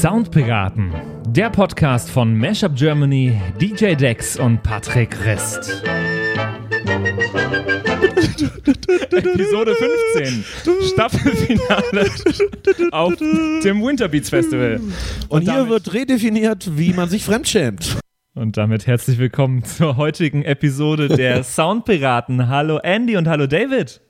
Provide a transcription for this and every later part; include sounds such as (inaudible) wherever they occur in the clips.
Soundpiraten, der Podcast von Mashup Germany, DJ Dex und Patrick Rist. Episode 15, Staffelfinale auf dem Winterbeats Festival. Und, Und hier wird redefiniert, wie man sich fremdschämt. Und damit herzlich willkommen zur heutigen Episode der (laughs) Soundpiraten. Hallo Andy und hallo David.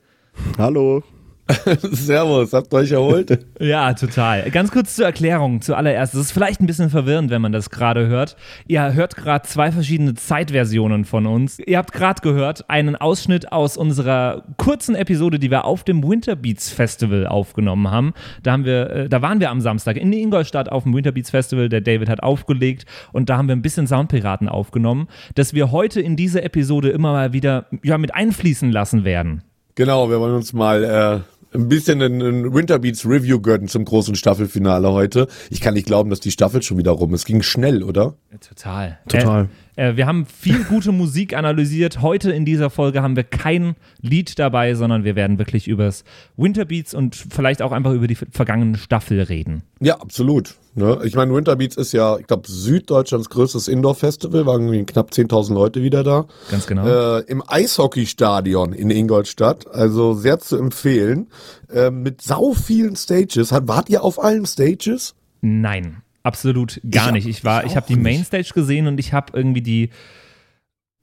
Hallo. (laughs) Servus, habt ihr euch erholt? (laughs) ja, total. Ganz kurz zur Erklärung zuallererst. Es ist vielleicht ein bisschen verwirrend, wenn man das gerade hört. Ihr hört gerade zwei verschiedene Zeitversionen von uns. Ihr habt gerade gehört einen Ausschnitt aus unserer kurzen Episode, die wir auf dem Winterbeats Festival aufgenommen haben. Da haben wir, äh, da waren wir am Samstag in Ingolstadt auf dem Winterbeats Festival. Der David hat aufgelegt und da haben wir ein bisschen Soundpiraten aufgenommen, dass wir heute in diese Episode immer mal wieder ja, mit einfließen lassen werden. Genau, wir wollen uns mal äh, ein bisschen ein Winterbeats Review gönnen zum großen Staffelfinale heute. Ich kann nicht glauben, dass die Staffel schon wieder rum ist. Ging schnell, oder? Total. Total. Äh, wir haben viel gute Musik analysiert. Heute in dieser Folge haben wir kein Lied dabei, sondern wir werden wirklich übers Winterbeats und vielleicht auch einfach über die vergangenen Staffel reden. Ja, absolut. Ne? Ich meine, Winterbeats ist ja, ich glaube, Süddeutschlands größtes Indoor-Festival, waren irgendwie knapp 10.000 Leute wieder da. Ganz genau. Äh, Im Eishockeystadion in Ingolstadt, also sehr zu empfehlen. Äh, mit sau vielen Stages. Hat, wart ihr auf allen Stages? Nein, absolut gar ich nicht. Ich war, ich, ich habe die Mainstage gesehen und ich habe irgendwie die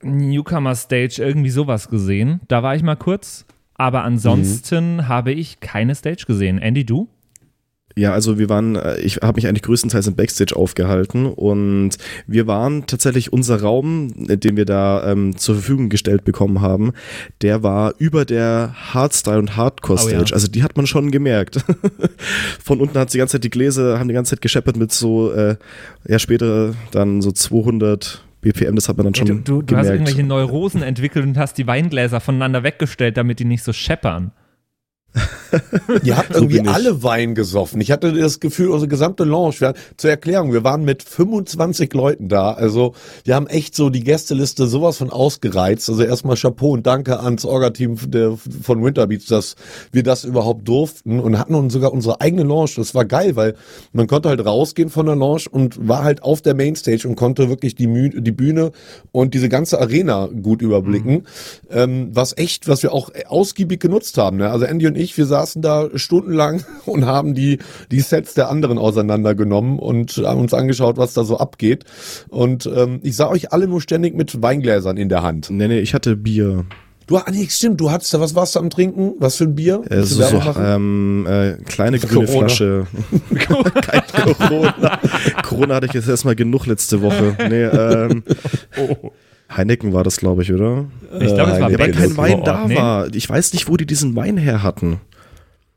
Newcomer Stage irgendwie sowas gesehen. Da war ich mal kurz. Aber ansonsten mhm. habe ich keine Stage gesehen. Andy, du? Ja, also wir waren, äh, ich habe mich eigentlich größtenteils im Backstage aufgehalten und wir waren tatsächlich unser Raum, den wir da ähm, zur Verfügung gestellt bekommen haben, der war über der Hardstyle und Hardcore Stage. Oh ja. Also die hat man schon gemerkt. (laughs) Von unten hat die ganze Zeit die Gläser, haben die ganze Zeit gescheppert mit so, äh, ja später dann so 200 BPM, das hat man dann schon ja, du, du, du gemerkt. hast irgendwelche Neurosen entwickelt und hast die Weingläser voneinander weggestellt, damit die nicht so scheppern. Ihr habt irgendwie so alle Wein gesoffen. Ich hatte das Gefühl, unsere gesamte Lounge, wir, zur Erklärung, wir waren mit 25 Leuten da. Also wir haben echt so die Gästeliste sowas von ausgereizt. Also erstmal Chapeau und Danke ans Orga-Team von Winterbeats, dass wir das überhaupt durften und hatten uns sogar unsere eigene Lounge. Das war geil, weil man konnte halt rausgehen von der Lounge und war halt auf der Mainstage und konnte wirklich die, Mü die Bühne und diese ganze Arena gut überblicken. Mhm. Ähm, was echt, was wir auch ausgiebig genutzt haben. Ne? Also Andy und ich, wir saßen da stundenlang (laughs) und haben die, die Sets der anderen auseinandergenommen und haben uns angeschaut, was da so abgeht. Und ähm, ich sah euch alle nur ständig mit Weingläsern in der Hand. Nee, nee, ich hatte Bier. Du, ah, nee, stimmt, du hattest da, was warst du am Trinken? Was für ein Bier? Äh, so, so ähm, äh, kleine grüne Corona. Flasche. (laughs) Kein Corona. Corona hatte ich jetzt erstmal genug letzte Woche. Nee, ähm, (laughs) oh. Heineken war das, glaube ich, oder? Ich glaube, es war Weil kein Wein da war. Ich weiß nicht, wo die diesen Wein her hatten.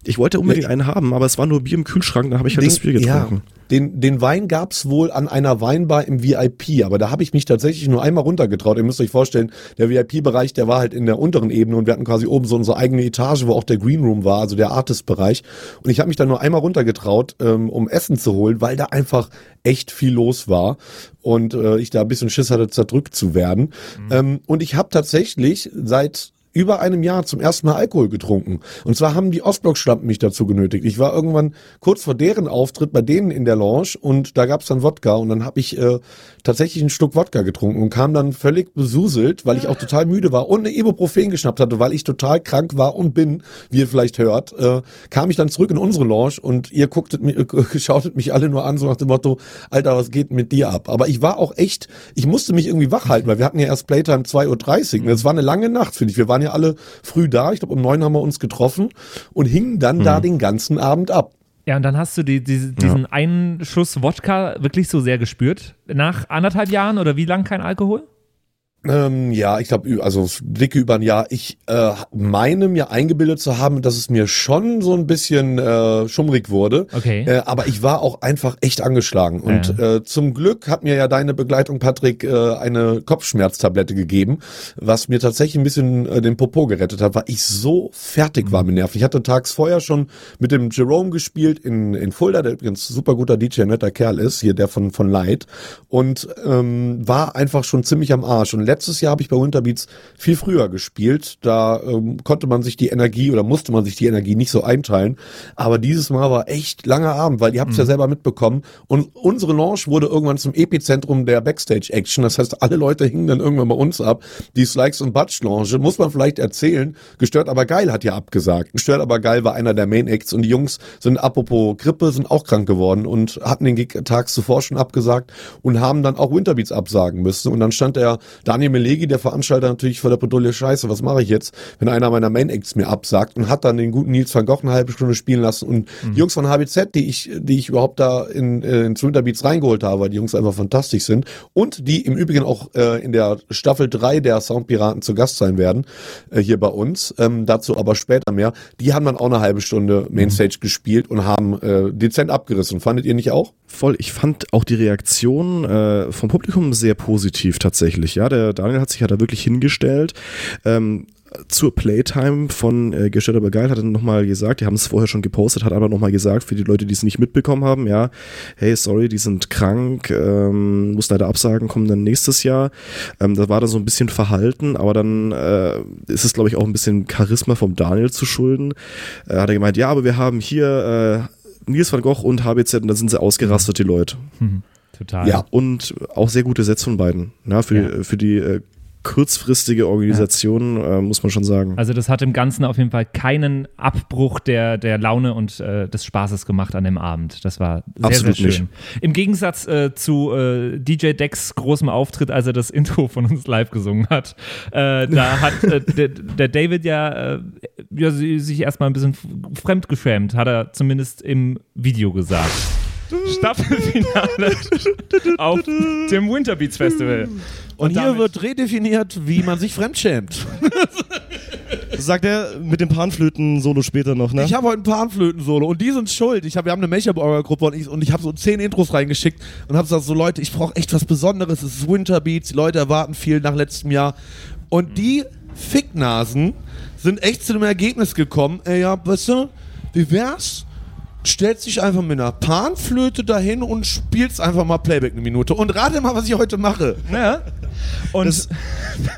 Ich wollte unbedingt einen haben, aber es war nur Bier im Kühlschrank, da habe ich halt den, das Bier getrunken. Ja, den, den Wein gab's wohl an einer Weinbar im VIP, aber da habe ich mich tatsächlich nur einmal runtergetraut. Ihr müsst euch vorstellen, der VIP-Bereich, der war halt in der unteren Ebene und wir hatten quasi oben so unsere eigene Etage, wo auch der Green Room war, also der Artist-Bereich. Und ich habe mich da nur einmal runtergetraut, ähm, um Essen zu holen, weil da einfach echt viel los war und äh, ich da ein bisschen Schiss hatte, zerdrückt zu werden. Mhm. Ähm, und ich habe tatsächlich seit über einem Jahr zum ersten Mal Alkohol getrunken. Und zwar haben die Ostblock-Schlampen mich dazu genötigt. Ich war irgendwann kurz vor deren Auftritt bei denen in der Lounge und da gab's dann Wodka und dann habe ich äh, tatsächlich ein Stück Wodka getrunken und kam dann völlig besuselt, weil ich auch total müde war und eine Ibuprofen geschnappt hatte, weil ich total krank war und bin, wie ihr vielleicht hört, äh, kam ich dann zurück in unsere Lounge und ihr gucktet mich, (laughs) äh, schautet mich alle nur an, so nach dem Motto, Alter, was geht mit dir ab? Aber ich war auch echt, ich musste mich irgendwie wach halten, weil wir hatten ja erst Playtime 2.30 Uhr. Das war eine lange Nacht, finde ich. Wir waren ja alle früh da. Ich glaube, um neun haben wir uns getroffen und hingen dann mhm. da den ganzen Abend ab. Ja, und dann hast du die, die, diesen ja. einen Schuss Wodka wirklich so sehr gespürt. Nach anderthalb Jahren oder wie lang kein Alkohol? Ähm, ja, ich glaube, also dicke über ein Jahr. Ich äh, meine mir eingebildet zu haben, dass es mir schon so ein bisschen äh, schummrig wurde. Okay. Äh, aber ich war auch einfach echt angeschlagen. Und ja. äh, zum Glück hat mir ja deine Begleitung, Patrick, äh, eine Kopfschmerztablette gegeben, was mir tatsächlich ein bisschen äh, den Popo gerettet hat, weil ich so fertig war mit Nerven. Ich hatte tags vorher schon mit dem Jerome gespielt in, in Fulda, der übrigens super guter DJ, netter Kerl ist, hier der von, von Light. Und ähm, war einfach schon ziemlich am Arsch. Und letztes Jahr habe ich bei Winterbeats viel früher gespielt. Da ähm, konnte man sich die Energie oder musste man sich die Energie nicht so einteilen. Aber dieses Mal war echt langer Abend, weil ihr habt es ja selber mitbekommen. Und unsere Lounge wurde irgendwann zum Epizentrum der Backstage-Action. Das heißt, alle Leute hingen dann irgendwann bei uns ab. Die Slikes und Butch Lounge, muss man vielleicht erzählen. Gestört aber geil hat ja abgesagt. Gestört aber geil war einer der Main Acts und die Jungs sind apropos Grippe, sind auch krank geworden und hatten den Gig tags zuvor schon abgesagt und haben dann auch Winterbeats absagen müssen. Und dann stand der Daniel Melegi, der Veranstalter, natürlich vor der Bredouille, scheiße, was mache ich jetzt, wenn einer meiner Main Acts mir absagt und hat dann den guten Nils van Gogh eine halbe Stunde spielen lassen und Mhm. die Jungs von HBZ, die ich, die ich überhaupt da in, äh, ins Winterbeats reingeholt habe, weil die Jungs einfach fantastisch sind und die im Übrigen auch äh, in der Staffel 3 der Soundpiraten zu Gast sein werden, äh, hier bei uns, ähm, dazu aber später mehr, die haben dann auch eine halbe Stunde Mainstage gespielt und haben äh, dezent abgerissen. Fandet ihr nicht auch? Voll. Ich fand auch die Reaktion äh, vom Publikum sehr positiv tatsächlich. Ja, der Daniel hat sich ja da wirklich hingestellt. Ähm, zur Playtime von äh, Gestellt aber geil hat er nochmal gesagt, die haben es vorher schon gepostet, hat aber nochmal gesagt, für die Leute, die es nicht mitbekommen haben, ja, hey, sorry, die sind krank, ähm, muss leider absagen, kommen dann nächstes Jahr. Ähm, da war dann so ein bisschen verhalten, aber dann äh, ist es, glaube ich, auch ein bisschen Charisma vom Daniel zu schulden. Äh, hat er gemeint, ja, aber wir haben hier äh, Nils van Gogh und HBZ und dann sind sie ausgerastet, die Leute. Total. Ja. Und auch sehr gute Sets von beiden. Ja, für, Ja. für die äh, kurzfristige Organisation, äh, muss man schon sagen. Also das hat im Ganzen auf jeden Fall keinen Abbruch der, der Laune und äh, des Spaßes gemacht an dem Abend. Das war sehr, Absolut sehr schön. nicht. Im Gegensatz äh, zu äh, DJ Dex großem Auftritt, als er das (laughs) Intro von uns live gesungen hat. Äh, da hat äh, (laughs) der, der David ja, ja sich erstmal ein bisschen fremdgeschämt, hat er zumindest im Video gesagt. Staffelfinale auf dem Winterbeats Festival. Und, hier damit- wird redefiniert, wie man sich fremdschämt. (laughs) Sagt er mit dem Panflöten-Solo später noch, ne? Ich habe heute ein Panflöten-Solo und die sind schuld. Ich hab, wir haben eine Mecha-Gruppe und ich, und ich habe so zehn Intros reingeschickt und habe gesagt, so Leute, ich brauche echt was Besonderes. Es ist Winterbeats, die Leute erwarten viel nach letztem Jahr. Und die Ficknasen sind echt zu dem Ergebnis gekommen, ey, ja, weißt du, wie wär's? Stellt sich einfach mit einer Panflöte dahin und spielt's einfach mal Playback eine Minute. Und rate mal, was ich heute mache. Ja. Und Das,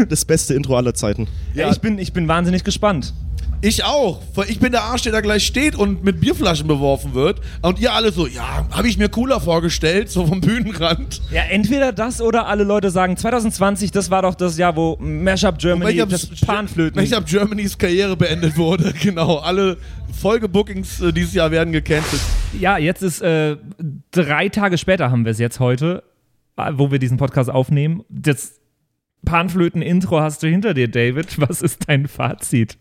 das beste Intro aller Zeiten. ja, ich, bin, ich bin wahnsinnig gespannt. Ich auch. Ich bin der Arsch, der da gleich steht und mit Bierflaschen beworfen wird. Und ihr alle so, ja, habe ich mir cooler vorgestellt, so vom Bühnenrand. Ja, entweder das oder alle Leute sagen, 2020, das war doch das Jahr, wo Mashup Germany, das Panflöten. Welcher Germanys Karriere beendet wurde. (laughs) Genau. Alle Folgebookings äh, dieses Jahr werden gecancelt. Ja, jetzt ist äh, drei Tage später haben wir es jetzt heute, äh, wo wir diesen Podcast aufnehmen. Das Panflöten-Intro hast du hinter dir, David. Was ist dein Fazit?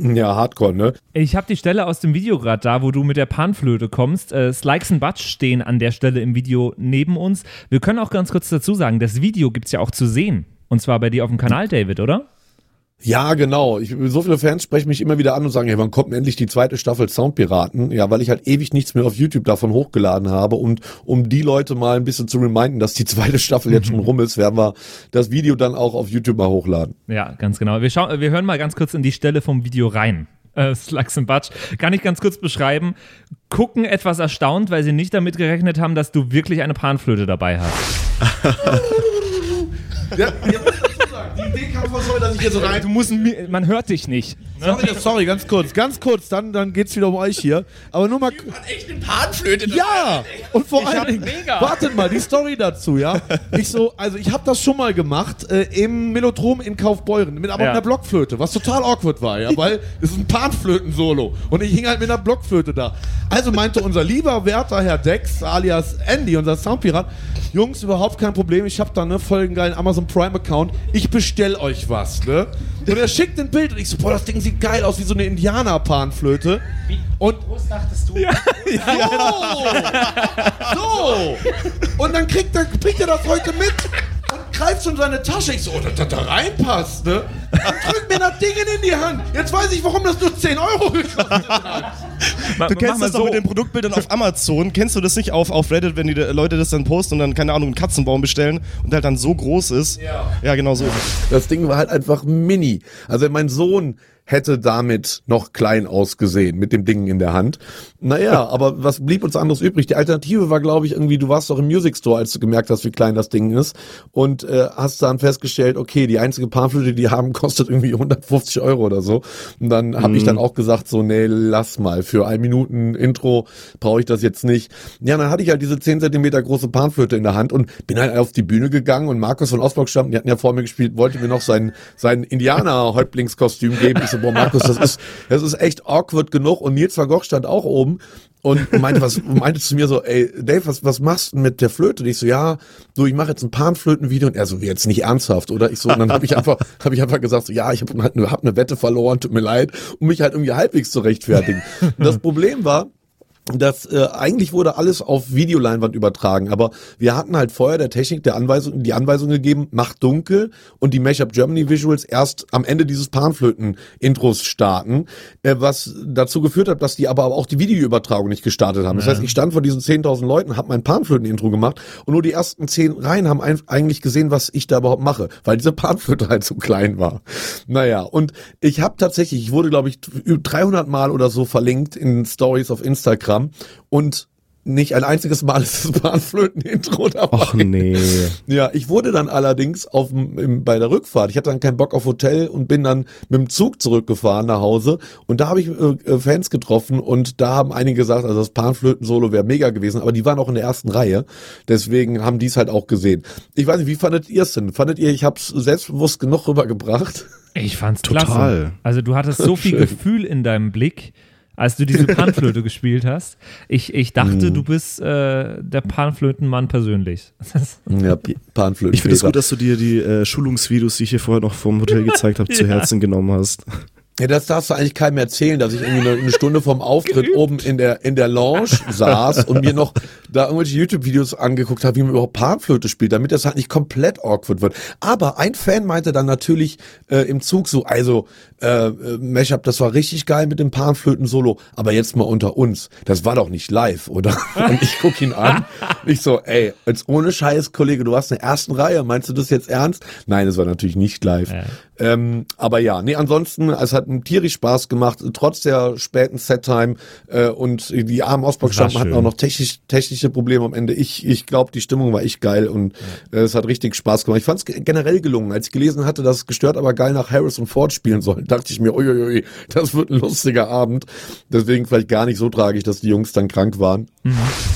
Ja, Hardcore, ne? Ich habe die Stelle aus dem Video gerade da, wo du mit der Panflöte kommst. Äh, Slikes und Butch stehen an der Stelle im Video neben uns. Wir können auch ganz kurz dazu sagen, das Video gibt es ja auch zu sehen. Und zwar bei dir auf dem Kanal, David, oder? Ja, genau. Ich, so viele Fans sprechen mich immer wieder an und sagen, hey, wann kommt denn endlich die zweite Staffel Soundpiraten? Ja, weil ich halt ewig nichts mehr auf YouTube davon hochgeladen habe. Und um die Leute mal ein bisschen zu reminden, dass die (laughs) zweite Staffel jetzt schon (laughs) rum ist, werden wir das Video dann auch auf YouTube mal hochladen. Ja, ganz genau. Wir, schauen, wir hören mal ganz kurz in die Stelle vom Video rein. (laughs) Äh, Slugs and Butch. Kann ich ganz kurz beschreiben. Gucken etwas erstaunt, weil sie nicht damit gerechnet haben, dass du wirklich eine Panflöte dabei hast. Ja, sagen, die Idee kam von so, dass ich hier so rein. Du musst, man hört dich nicht. Sorry, sorry, ganz kurz, ganz kurz, dann, dann geht's wieder um euch hier. Aber nur mal. echt eine Panflöte Ja! Und vor hab allen Dingen, mega. wartet mal, die Story dazu, ja? Ich so, also ich habe das schon mal gemacht äh, im Melodrom in Kaufbeuren, mit aber Ja. mit einer Blockflöte, was total awkward war, ja, weil (laughs) es ist ein Panflöten-Solo und ich hing halt mit einer Blockflöte da. Also meinte unser lieber werter Herr Dex, alias Andy, unser Soundpirat, Jungs, überhaupt kein Problem, ich habe da ne voll einen geilen Amazon Prime-Account, ich bestell euch was, ne? Und er schickt ein Bild und ich so, boah, das Ding sieht geil aus, wie so eine Indianer-Panflöte. Und Was dachtest du? (laughs) so! so! Und dann kriegt er, kriegt er das heute mit und greift so in seine Tasche. Ich so, oh, dass das da reinpasst, ne? Drück mir das Ding in die Hand. Jetzt weiß ich, warum das nur 10 Euro gekostet hat. Ma- Du kennst das doch mit den Produktbildern auf Amazon. Kennst du das nicht auf, auf Reddit, wenn die Leute das dann posten und dann, keine Ahnung, einen Katzenbaum bestellen und der halt dann so groß ist? Ja. Ja, genau so. Das Ding war halt einfach mini. Also mein Sohn hätte damit noch klein ausgesehen, mit dem Ding in der Hand. Naja, (laughs) aber was blieb uns anderes übrig? Die Alternative war, glaube ich, irgendwie, du warst doch im Music Store, als du gemerkt hast, wie klein das Ding ist und äh, hast dann festgestellt, okay, die einzige Panflöte, die die haben, (laughs) kostet irgendwie 150 Euro oder so. Und dann habe ich dann auch gesagt, so, nee, lass mal, für ein Minuten Intro brauche ich das jetzt nicht. Ja, dann hatte ich halt diese 10 Zentimeter große Panflöte in der Hand und bin halt auf die Bühne gegangen und Markus von Osborg stand, die hatten ja vor mir gespielt, wollte mir noch sein, sein Indianer-Häuptlingskostüm geben. Ich so, boah, Markus, das ist, das ist echt awkward genug und Nils van Gogh stand auch oben und meinte, was, meinte zu mir so, ey, Dave, was, was machst du mit der Flöte? Und ich so, ja, du, ich mache jetzt ein Panflötenvideo. Und er so, jetzt nicht ernsthaft, oder? Ich so, und dann habe ich einfach, habe ich einfach gesagt, so, ja, ich habe eine, hab eine Wette verloren, tut mir leid, um mich halt irgendwie halbwegs zu rechtfertigen. Und (laughs) das Problem war, das äh, eigentlich wurde alles auf Videoleinwand übertragen, aber wir hatten halt vorher der Technik der Anweisung, die Anweisung gegeben, macht dunkel und die Mashup Germany Visuals erst am Ende dieses Panflöten-Intros starten, äh, was dazu geführt hat, dass die aber auch die Videoübertragung nicht gestartet haben. Das heißt, ich stand vor diesen 10.000 Leuten, habe mein Panflöten-Intro gemacht und nur die ersten zehn Reihen haben ein, eigentlich gesehen, was ich da überhaupt mache, weil diese Panflöte halt so klein war. Naja, und ich habe tatsächlich, ich wurde glaube ich 300 Mal oder so verlinkt in Stories auf Instagram und nicht ein einziges Mal (laughs) ist das Bahnflöten-Intro dabei. Ach nee. (laughs) Ja, ich wurde dann allerdings auf im, bei der Rückfahrt, ich hatte dann keinen Bock auf Hotel und bin dann mit dem Zug zurückgefahren nach Hause und da habe ich äh, Fans getroffen und da haben einige gesagt, also das Panflöten-Solo wäre mega gewesen, aber die waren auch in der ersten Reihe, deswegen haben die es halt auch gesehen. Ich weiß nicht, wie fandet ihr es denn? Fandet ihr, ich habe es selbstbewusst genug rübergebracht? Ich fand's Total. klasse. Also du hattest so viel. (laughs) Gefühl in deinem Blick, als du diese (laughs) Panflöte gespielt hast. Ich, ich dachte, Mhm. du bist äh, der Panflötenmann persönlich. (laughs) Ja, Panflöten. Ich finde es gut, dass du dir die äh, Schulungsvideos, die ich hier vorher noch vom Hotel gezeigt habe, (laughs) zu Herzen genommen hast. Ja, das darfst du eigentlich keinem erzählen, dass ich irgendwie eine, eine Stunde vorm Auftritt oben in der, in der Lounge saß und mir noch da irgendwelche YouTube-Videos angeguckt habe, wie man überhaupt Panflöte spielt, damit das halt nicht komplett awkward wird. Aber ein Fan meinte dann natürlich äh, im Zug so, also äh, äh, Mashup, das war richtig geil mit dem Panflöten-Solo, aber jetzt mal unter uns, das war doch nicht live, oder? (laughs) Und ich guck ihn an, ich so, ey, jetzt ohne Scheiß, Kollege, du warst in der ersten Reihe, meinst du das jetzt ernst? Nein, es war natürlich nicht live. Ja. Ähm, aber ja, nee, ansonsten, es hat einen tierisch Spaß gemacht, trotz der späten Set-Time äh, und die armen Osborg-Stampen War hatten schön. auch noch technisch, technische Probleme am Ende. Ich, ich glaube, die Stimmung war echt geil und äh, es hat richtig Spaß gemacht. Ich fand es generell gelungen. Als ich gelesen hatte, dass es gestört, aber geil nach Harris und Ford spielen sollen, (laughs) dachte ich mir, uiuiui, das wird ein lustiger Abend. Deswegen vielleicht gar nicht so tragisch, dass die Jungs dann krank waren.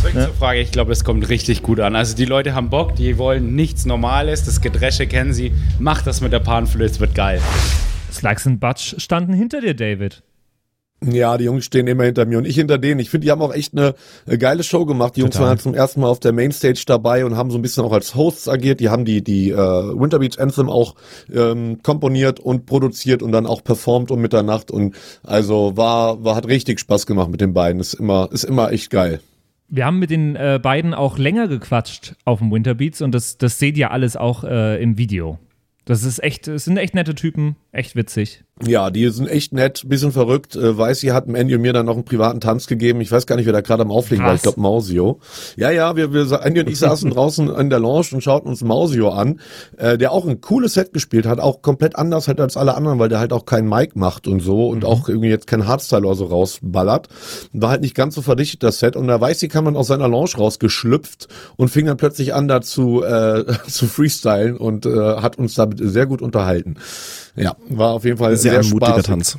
Zurück zur Frage, ich glaube, das kommt richtig gut an. Also die Leute haben Bock, die wollen nichts Normales, das Gedresche kennen sie. Macht das mit der Panflöte, es wird geil. Slacks und Butch standen hinter dir, David. Ja, die Jungs stehen immer hinter mir und ich hinter denen. Ich finde, die haben auch echt eine, eine geile Show gemacht. Die Jungs Total. waren halt zum ersten Mal auf der Mainstage dabei und haben so ein bisschen auch als Hosts agiert. Die haben die, die äh, Winter Beach Anthem auch ähm, komponiert und produziert und dann auch performt um Mitternacht. Und also war, war, hat richtig Spaß gemacht mit den beiden. Ist immer, ist immer echt geil. Wir haben mit den äh, beiden auch länger gequatscht auf dem Winterbeats und das, das seht ihr alles auch äh, im Video. Das ist echt, es sind echt nette Typen, echt witzig. Ja, die sind echt nett, bisschen verrückt. Äh, weiß, sie hat Andy und mir dann noch einen privaten Tanz gegeben. Ich weiß gar nicht, wer da gerade am Auflegen war. Ich glaube Mausio. Ja, ja, wir, wir Andy und ich (laughs) saßen draußen in der Lounge und schauten uns Mausio an, äh, der auch ein cooles Set gespielt hat, auch komplett anders halt als alle anderen, weil der halt auch keinen Mic macht und so und auch irgendwie jetzt kein Hardstyle oder so rausballert. War halt nicht ganz so verdichtet das Set und da weiß sie, kam man aus seiner Lounge rausgeschlüpft und fing dann plötzlich an dazu äh, (laughs) zu freestylen und äh, hat uns damit sehr gut unterhalten. Ja, war auf jeden Fall Sehr, sehr, mutiger. Tanz.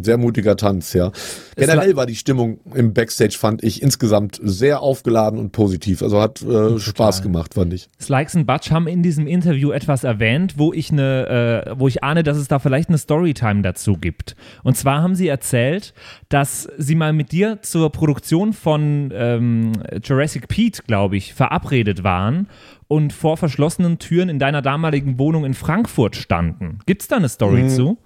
Sehr mutiger Tanz, ja. Generell war die Stimmung im Backstage, fand ich, insgesamt sehr aufgeladen und positiv. Also hat äh, Spaß gemacht, fand ich. Slikes und Butch haben in diesem Interview etwas erwähnt, wo ich eine, äh, wo ich ahne, dass es da vielleicht eine Storytime dazu gibt. Und zwar haben sie erzählt, dass sie mal mit dir zur Produktion von ähm, Jurassic Pete, glaube ich, verabredet waren und vor verschlossenen Türen in deiner damaligen Wohnung in Frankfurt standen. Gibt's da eine Story zu?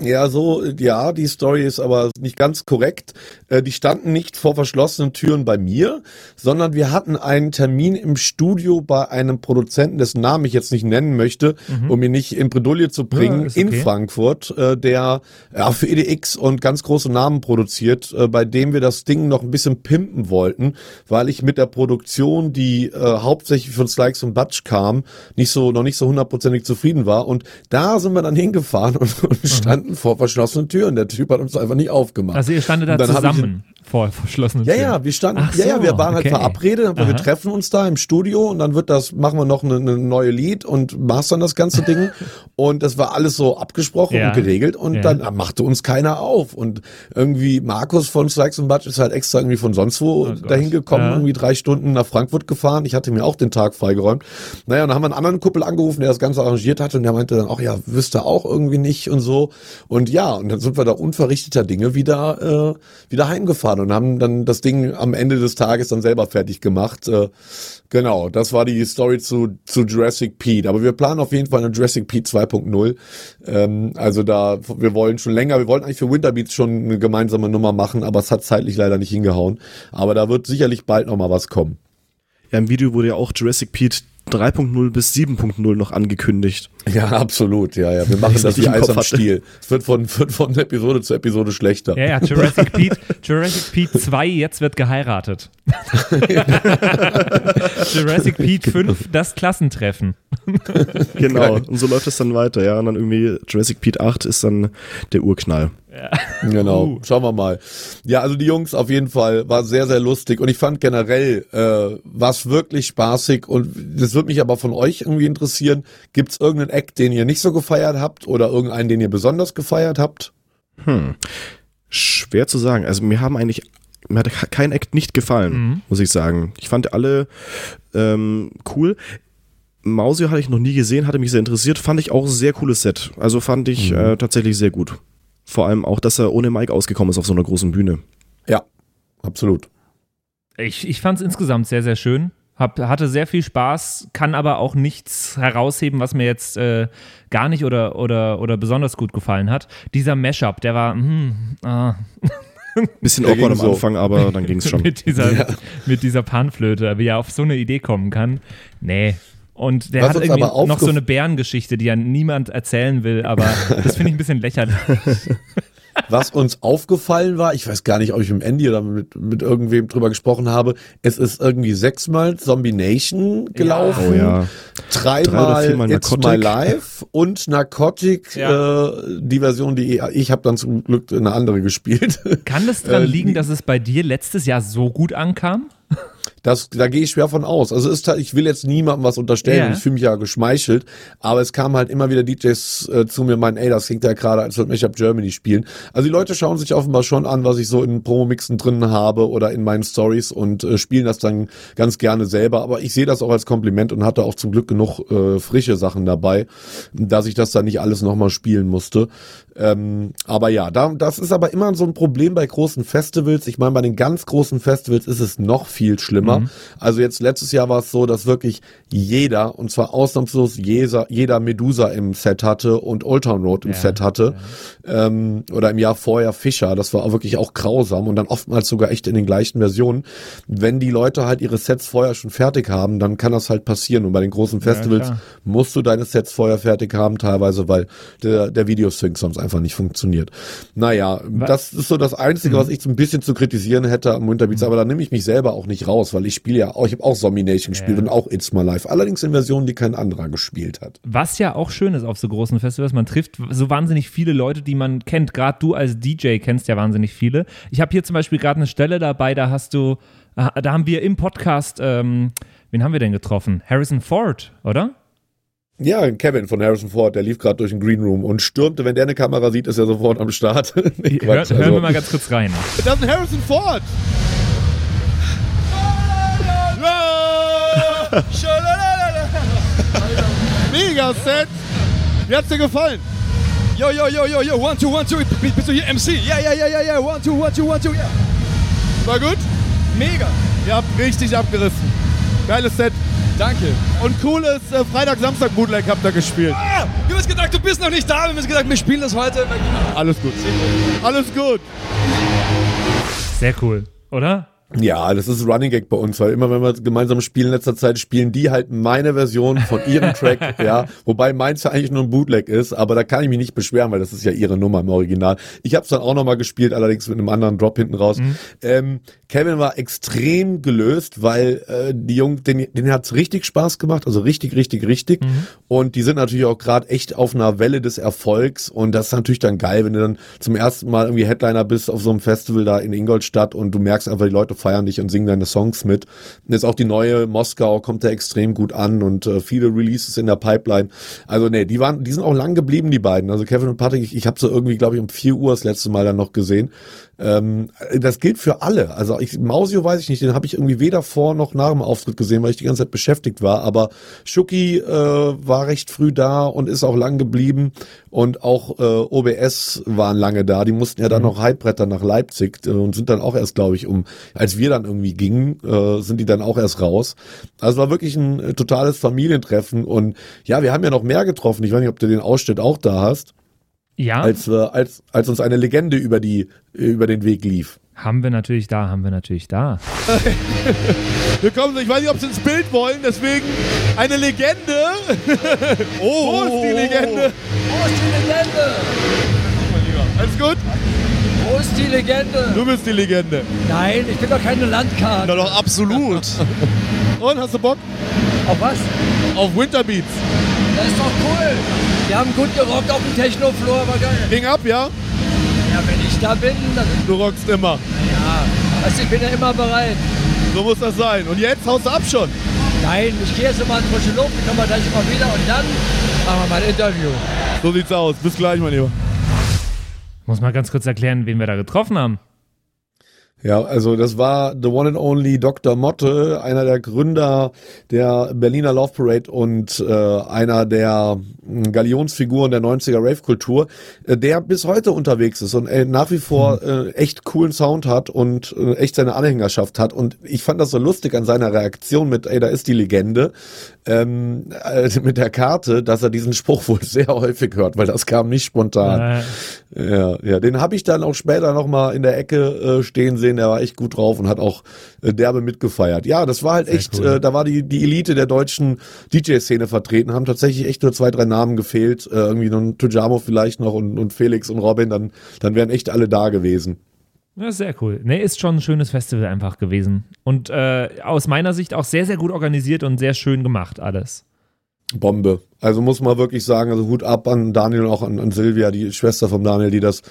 Ja, so, ja, die Story ist aber nicht ganz korrekt. Äh, die standen nicht vor verschlossenen Türen bei mir, sondern wir hatten einen Termin im Studio bei einem Produzenten, dessen Namen ich jetzt nicht nennen möchte, um ihn nicht in Bredouille zu bringen, Ja, ist in okay. Frankfurt, äh, der ja, für EDX und ganz große Namen produziert, äh, bei dem wir das Ding noch ein bisschen pimpen wollten, weil ich mit der Produktion, die hauptsächlich von Slikes und Butch kam, nicht so, noch nicht so hundertprozentig zufrieden war. Und da sind wir dann hingefahren und, und standen standen vor verschlossenen Türen. Der Typ hat uns einfach nicht aufgemacht. Also ihr standet da hab ich- zusammen vor verschlossenen Ja, Türen. ja, wir standen, Ach ja, ja, so, wir waren okay. halt verabredet, aber wir treffen uns da im Studio und dann wird das, machen wir noch eine, eine neue Lied und mastern das ganze Ding (laughs) und das war alles so abgesprochen Ja. und geregelt und Ja. dann machte uns keiner auf und irgendwie Markus von Strikes and Budge ist halt extra irgendwie von sonst wo Oh dahin gekommen, Ja. irgendwie drei Stunden nach Frankfurt gefahren. Ich hatte mir auch den Tag freigeräumt. Naja, und dann haben wir einen anderen Kuppel angerufen, der das Ganze arrangiert hatte und der meinte dann auch, ja, wüsste auch irgendwie nicht und so. Und ja, und dann sind wir da unverrichteter Dinge wieder, äh, wieder heimgefahren und haben dann das Ding am Ende des Tages dann selber fertig gemacht. Äh, genau, das war die Story zu, zu Jurassic Pete. Aber wir planen auf jeden Fall eine Jurassic Pete 2.0. Ähm, also da, wir wollen schon länger, wir wollten eigentlich für Winterbeats schon eine gemeinsame Nummer machen, aber es hat zeitlich leider nicht hingehauen. Aber da wird sicherlich bald noch mal was kommen. Ja, im Video wurde ja auch Jurassic Pete 3.0 bis 7.0 noch angekündigt. Ja, absolut, ja, ja. Wir (laughs) machen ich das wie Eis am. Stiel. Es wird von, (laughs) wird von Episode zu Episode schlechter. Ja, ja, Jurassic Pete, Jurassic Pete 2, jetzt wird geheiratet. (laughs) Jurassic Pete 5, das Klassentreffen. Genau. Und so läuft es dann weiter, ja. Und dann irgendwie Jurassic Pete 8 ist dann der Urknall. Genau, Uh. schauen wir mal. Ja, also die Jungs auf jeden Fall war sehr, sehr lustig und ich fand generell äh, was wirklich spaßig und das würde mich aber von euch irgendwie interessieren. Gibt's irgendeinen Act, den ihr nicht so gefeiert habt oder irgendeinen, den ihr besonders gefeiert habt? Hm. Schwer zu sagen. Also mir haben eigentlich, mir hat kein Act nicht gefallen, Mhm. muss ich sagen. Ich fand alle ähm, cool. Mausio hatte ich noch nie gesehen, hatte mich sehr interessiert. Fand ich auch ein sehr cooles Set. Also fand ich äh, tatsächlich sehr gut. Vor allem auch, dass er ohne Mike ausgekommen ist auf so einer großen Bühne. Ja, absolut. Ich, ich fand es insgesamt sehr, sehr schön. Hab, hatte sehr viel Spaß, kann aber auch nichts herausheben, was mir jetzt äh, gar nicht oder, oder, oder besonders gut gefallen hat. Dieser Mashup, der war hm, ah, (laughs) Bisschen awkward am so. Anfang, aber dann ging es (laughs) schon. mit, dieser, mit dieser Panflöte, wie er auf so eine Idee kommen kann. Nee. Und der Was hat uns irgendwie aber noch so eine Bärengeschichte, die ja niemand erzählen will, aber (laughs) das finde ich ein bisschen lächerlich. (laughs) Was uns aufgefallen war, ich weiß gar nicht, ob ich mit Andy oder mit, mit irgendwem drüber gesprochen habe, es ist irgendwie sechsmal Zombie Nation gelaufen. Oh ja. Drei oder dreimal viermal It's Narcotic. My Life und Narcotic, Ja. äh, die Version, die ich habe dann zum Glück eine andere gespielt. Kann das dran Äh, liegen, dass es bei dir letztes Jahr so gut ankam? Das, da gehe ich schwer von aus. Also ist halt, ich will jetzt niemandem was unterstellen, Ja. ich fühle mich ja geschmeichelt, aber es kamen halt immer wieder DJs äh, zu mir und meinen, ey, das klingt ja gerade, als würde Mashup Germany spielen. Also die Leute schauen sich offenbar schon an, was ich so in Promo-Mixen drin habe oder in meinen Stories und äh, spielen das dann ganz gerne selber. Aber ich sehe das auch als Kompliment und hatte auch zum Glück genug äh, frische Sachen dabei, dass ich das dann nicht alles nochmal spielen musste. Ähm, aber ja, da, das ist aber immer so ein Problem bei großen Festivals. Ich meine, bei den ganz großen Festivals ist es noch viel schlimmer. Also jetzt letztes Jahr war es so, dass wirklich jeder, und zwar ausnahmslos jeder, jeder Medusa im Set hatte und Old Town Road im Ja, Set hatte. Ähm, oder im Jahr vorher Fischer. Das war wirklich auch grausam und dann oftmals sogar echt in den gleichen Versionen. Wenn die Leute halt ihre Sets vorher schon fertig haben, dann kann das halt passieren. Und bei den großen Festivals klar. musst du deine Sets vorher fertig haben, teilweise, weil der, der Videosync sonst einfach nicht funktioniert. Naja, das ist so das Einzige, Mhm. was ich so ein bisschen zu kritisieren hätte am Winterbeats, aber da nehme ich mich selber auch nicht raus, weil ich spiele ja auch, ich habe auch Zombie Nation gespielt Ja. und auch It's My Life. Allerdings in Versionen, die kein anderer gespielt hat. Was ja auch schön ist auf so großen Festivals, man trifft so wahnsinnig viele Leute, die man kennt. Gerade du als DJ kennst ja wahnsinnig viele. Ich habe hier zum Beispiel gerade eine Stelle dabei, da hast du, ah, da haben wir im Podcast, ähm, wen haben wir denn getroffen? Harrison Ford, oder? Ja, Kevin von Harrison Ford, der lief gerade durch den Green Room und stürmte, wenn der eine Kamera sieht, ist er sofort am Start. (laughs) Nee, Hör, Quatsch, hören also- wir mal ganz kurz rein. Das ist ein Harrison Ford. (laughs) Mega Set. Wie hat's dir gefallen? Yo, yo, yo, yo, yo, one, two, one, two. Bist du hier MC? Ja, ja, ja, ja, ja, one, two, one, two, one, two, ja. War gut? Mega. Ihr habt richtig abgerissen. Geiles Set. Danke. Und cooles äh, Freitag-Samstag-Bootleg habt ihr gespielt. Ah, wir haben uns gedacht, du bist noch nicht da. Wir haben uns gedacht, wir spielen das heute. Alles gut. Alles gut. Sehr cool, oder? Ja, das ist Running Gag bei uns, weil immer wenn wir gemeinsam spielen in letzter Zeit, spielen die halt meine Version von ihrem Track, (laughs) ja, wobei meins ja eigentlich nur ein Bootleg ist, aber da kann ich mich nicht beschweren, weil das ist ja ihre Nummer im Original. Ich habe es dann auch nochmal gespielt, allerdings mit einem anderen Drop hinten raus. Ähm, Kevin war extrem gelöst, weil äh, die Jungen, den, den hat's richtig Spaß gemacht, also richtig, richtig, richtig. Und die sind natürlich auch gerade echt auf einer Welle des Erfolgs und das ist natürlich dann geil, wenn du dann zum ersten Mal irgendwie Headliner bist auf so einem Festival da in Ingolstadt und du merkst einfach, die Leute feiern dich und singen deine Songs mit. Jetzt auch die neue Moskau kommt da extrem gut an und äh, viele Releases in der Pipeline. Also nee, die waren, die sind auch lang geblieben, die beiden. Also Kevin und Patrick, ich, ich habe so irgendwie, glaube ich, um 4 Uhr das letzte Mal dann noch gesehen. Ähm, das gilt für alle. Also ich, Mausio weiß ich nicht, den habe ich irgendwie weder vor noch nach dem Auftritt gesehen, weil ich die ganze Zeit beschäftigt war. Aber Schuki äh, war recht früh da und ist auch lang geblieben. Und auch äh, OBS waren lange da. Die mussten ja dann noch Hypebretter nach Leipzig äh, und sind dann auch erst, glaube ich, um, als wir dann irgendwie gingen, äh, sind die dann auch erst raus. Also es war wirklich ein äh, totales Familientreffen. Und ja, wir haben ja noch mehr getroffen. Ich weiß nicht, ob du den Ausschnitt auch da hast Ja, als, äh, als, als uns eine Legende über, die, über den Weg lief. haben wir natürlich da, haben wir natürlich da. (laughs) Willkommen, ich weiß nicht, ob sie ins Bild wollen, deswegen eine Legende. (laughs) oh, Wo ist die Legende? Wo ist die Legende? Alles gut? Wo ist die Legende? Du bist die Legende. Nein, ich bin doch keine Landkarte. Na doch, absolut. (laughs) Und, hast du Bock Auf was? auf Winterbeats? Das ist doch cool. Wir haben gut gerockt auf dem Techno-Floor, war geil. Ging ab, ja? Ja, wenn ich da bin, dann Du rockst immer. ja. Also ich bin ja immer bereit. So muss das sein. Und jetzt haust du ab schon. Nein, ich gehe jetzt mal in frische Luft, dann kommen wir gleich mal wieder und dann machen wir mal ein Interview. So sieht's aus. Bis gleich, mein Lieber. Muss mal ganz kurz erklären, wen wir da getroffen haben. Ja, also das war the one and only Dr. Motte, einer der Gründer der Berliner Love Parade und äh, einer der mh, Galionsfiguren der 90er Rave-Kultur, äh, der bis heute unterwegs ist und äh, nach wie vor äh, echt coolen Sound hat und äh, echt seine Anhängerschaft hat. Und ich fand das so lustig an seiner Reaktion mit, ey, da ist die Legende, ähm, äh, (laughs) mit der Karte, dass er diesen Spruch wohl sehr häufig hört, weil das kam nicht spontan. Ja, ja, den habe ich dann auch später noch mal in der Ecke äh, stehen sehen. Der war echt gut drauf und hat auch äh, derbe mitgefeiert. Ja, das war halt echt, cool. äh, da war die die Elite der deutschen DJ-Szene vertreten, haben tatsächlich echt nur zwei drei Namen gefehlt, äh, irgendwie noch Tujamo vielleicht noch und, und Felix und Robin, dann dann wären echt alle da gewesen. Ja, sehr cool. Nee, ist schon ein schönes Festival einfach gewesen. Und äh, aus meiner Sicht auch sehr, sehr gut organisiert und sehr schön gemacht alles. Bombe. Also muss man wirklich sagen, also Hut ab an Daniel und auch an, an Silvia, die Schwester von Daniel, die das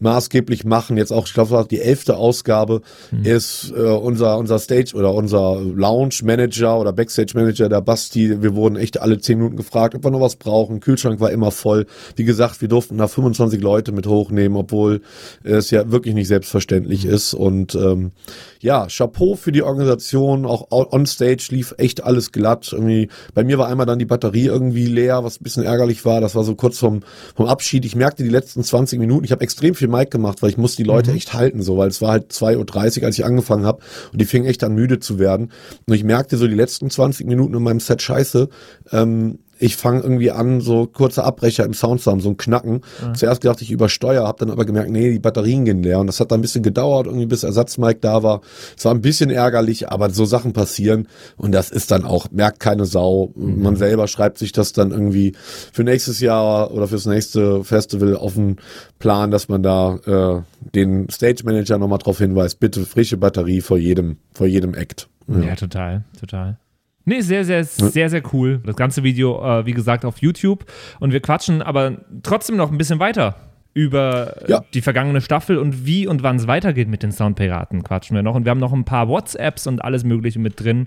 maßgeblich machen. Jetzt auch, ich glaube, die elfte Ausgabe ist äh, unser unser Stage oder unser Lounge Manager oder Backstage Manager, der Basti. Wir wurden echt alle zehn Minuten gefragt, ob wir noch was brauchen. Kühlschrank war immer voll. Wie gesagt, wir durften da 25 Leute mit hochnehmen, obwohl es ja wirklich nicht selbstverständlich ist. Und ähm, ja, Chapeau für die Organisation. Auch on Stage lief echt alles glatt. Irgendwie, bei mir war einmal dann die Batterie irgendwie leer, was ein bisschen ärgerlich war. Das war so kurz vom, vom Abschied. Ich merkte die letzten 20 Minuten, ich habe extrem viel Mic gemacht, weil ich musste die Leute echt halten, so, weil es war halt 2.30 Uhr, als ich angefangen habe und die fingen echt an müde zu werden. Und ich merkte so die letzten 20 Minuten in meinem Set scheiße. Ähm, ich fange irgendwie an, so kurze Abbrecher im Sound zu haben, so ein Knacken. Zuerst gedacht, ich übersteuere, habe dann aber gemerkt, nee, die Batterien gehen leer. Und das hat dann ein bisschen gedauert, irgendwie bis Ersatzmic da war. Es war ein bisschen ärgerlich, aber so Sachen passieren. Und das ist dann auch, merkt keine Sau. Man selber schreibt sich das dann irgendwie für nächstes Jahr oder fürs nächste Festival auf den Plan, dass man da äh, den Stage Manager nochmal drauf hinweist, bitte frische Batterie vor jedem, vor jedem Act. Ja, total, total. Nee, sehr, sehr, sehr, sehr cool. Das ganze Video, äh, wie gesagt, auf YouTube. Und wir quatschen aber trotzdem noch ein bisschen weiter über äh, Ja. die vergangene Staffel und wie und wann es weitergeht mit den Soundpiraten quatschen wir noch. Und wir haben noch ein paar WhatsApps und alles Mögliche mit drin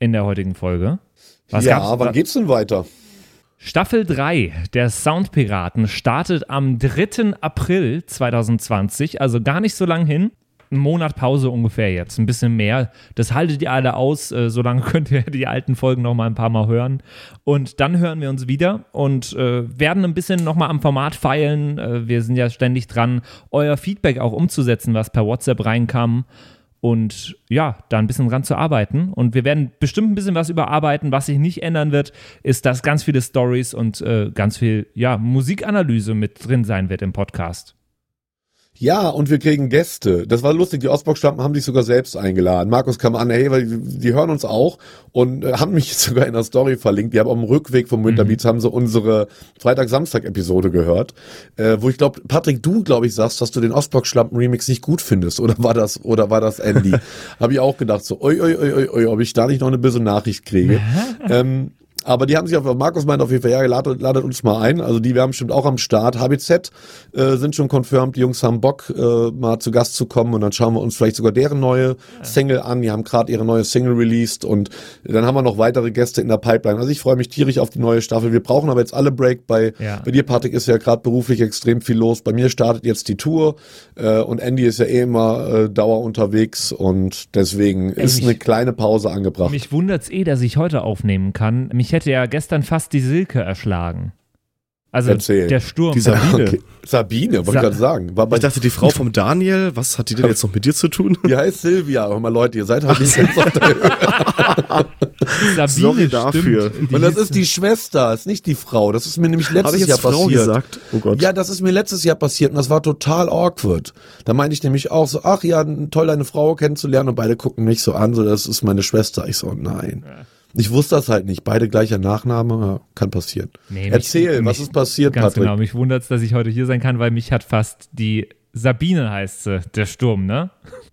in der heutigen Folge. Was ja, wann geht's denn weiter? Staffel 3 der Soundpiraten startet am 3. April 2020, also gar nicht so lang hin. Ein Monat Pause ungefähr jetzt, ein bisschen mehr. Das haltet ihr alle aus, äh, solange (laughs) könnt ihr die alten Folgen noch mal ein paar Mal hören. Und dann hören wir uns wieder und äh, werden ein bisschen noch mal am Format feilen. Äh, wir sind ja ständig dran, euer Feedback auch umzusetzen, was per WhatsApp reinkam und ja, da ein bisschen dran zu arbeiten. Und wir werden bestimmt ein bisschen was überarbeiten. Was sich nicht ändern wird, ist, dass ganz viele Stories und äh, ganz viel ja, Musikanalyse mit drin sein wird im Podcast. Ja, und wir kriegen Gäste. Das war lustig. Die Ostbox-Stampen haben sich sogar selbst eingeladen. Markus kam an, hey, weil die, die hören uns auch und äh, haben mich (laughs) sogar in der Story verlinkt. Die haben am Rückweg vom Winterbeats haben sie unsere Freitag-Samstag-Episode gehört, äh, wo ich glaube, Patrick, du glaube ich sagst, dass du den Ostbox-Schlampen-Remix nicht gut findest. Oder war das, oder war das Andy? (laughs) Habe ich auch gedacht, so, oi, oi, oi, oi, oi, ob ich da nicht noch eine böse Nachricht kriege. (laughs) ähm, aber die haben sich auf, Markus meint auf jeden Fall, ja, ladet, ladet uns mal ein. Also die werden bestimmt auch am Start. HBZ äh, sind schon confirmed, die Jungs haben Bock, äh, mal zu Gast zu kommen und dann schauen wir uns vielleicht sogar deren neue Single an. Die haben gerade ihre neue Single released und dann haben wir noch weitere Gäste in der Pipeline. Also ich freue mich tierisch auf die neue Staffel. Wir brauchen aber jetzt alle Break. Bei, Ja. bei dir, Patrick, ist ja gerade beruflich extrem viel los. Bei mir startet jetzt die Tour äh, und Andy ist ja eh immer äh, Dauer unterwegs und deswegen ist mich- eine kleine Pause angebracht. Mich wundert's eh, dass ich heute aufnehmen kann. Mich hätte ja gestern fast die Silke erschlagen. Also Erzähl. der Sturm. Die Sabine. Okay. Sabine, wollte Sa- ich gerade sagen. War Ich dachte, die Frau vom Daniel, was hat die denn jetzt noch mit dir zu tun? (laughs) Die heißt Silvia. Hör mal, Leute, ihr seid halt nicht ganz auf der. (laughs) Sabine Sorry dafür. Und das ist die Schwester, ist nicht die Frau. Das ist mir nämlich letztes ich Jahr jetzt Frau passiert. gesagt? Oh Gott. Ja, das ist mir letztes Jahr passiert und das war total awkward. Da meinte ich nämlich auch so, ach ja, toll, deine Frau kennenzulernen und beide gucken mich so an, so, das ist meine Schwester. Ich so, nein. Ich wusste das halt nicht. Beide gleicher Nachname, kann passieren. Nee, Erzähl, mich- was ist passiert, Ganz Patrick? genau, mich wundert's, dass ich heute hier sein kann, weil mich hat fast die Sabine heißt sie, der Sturm, ne?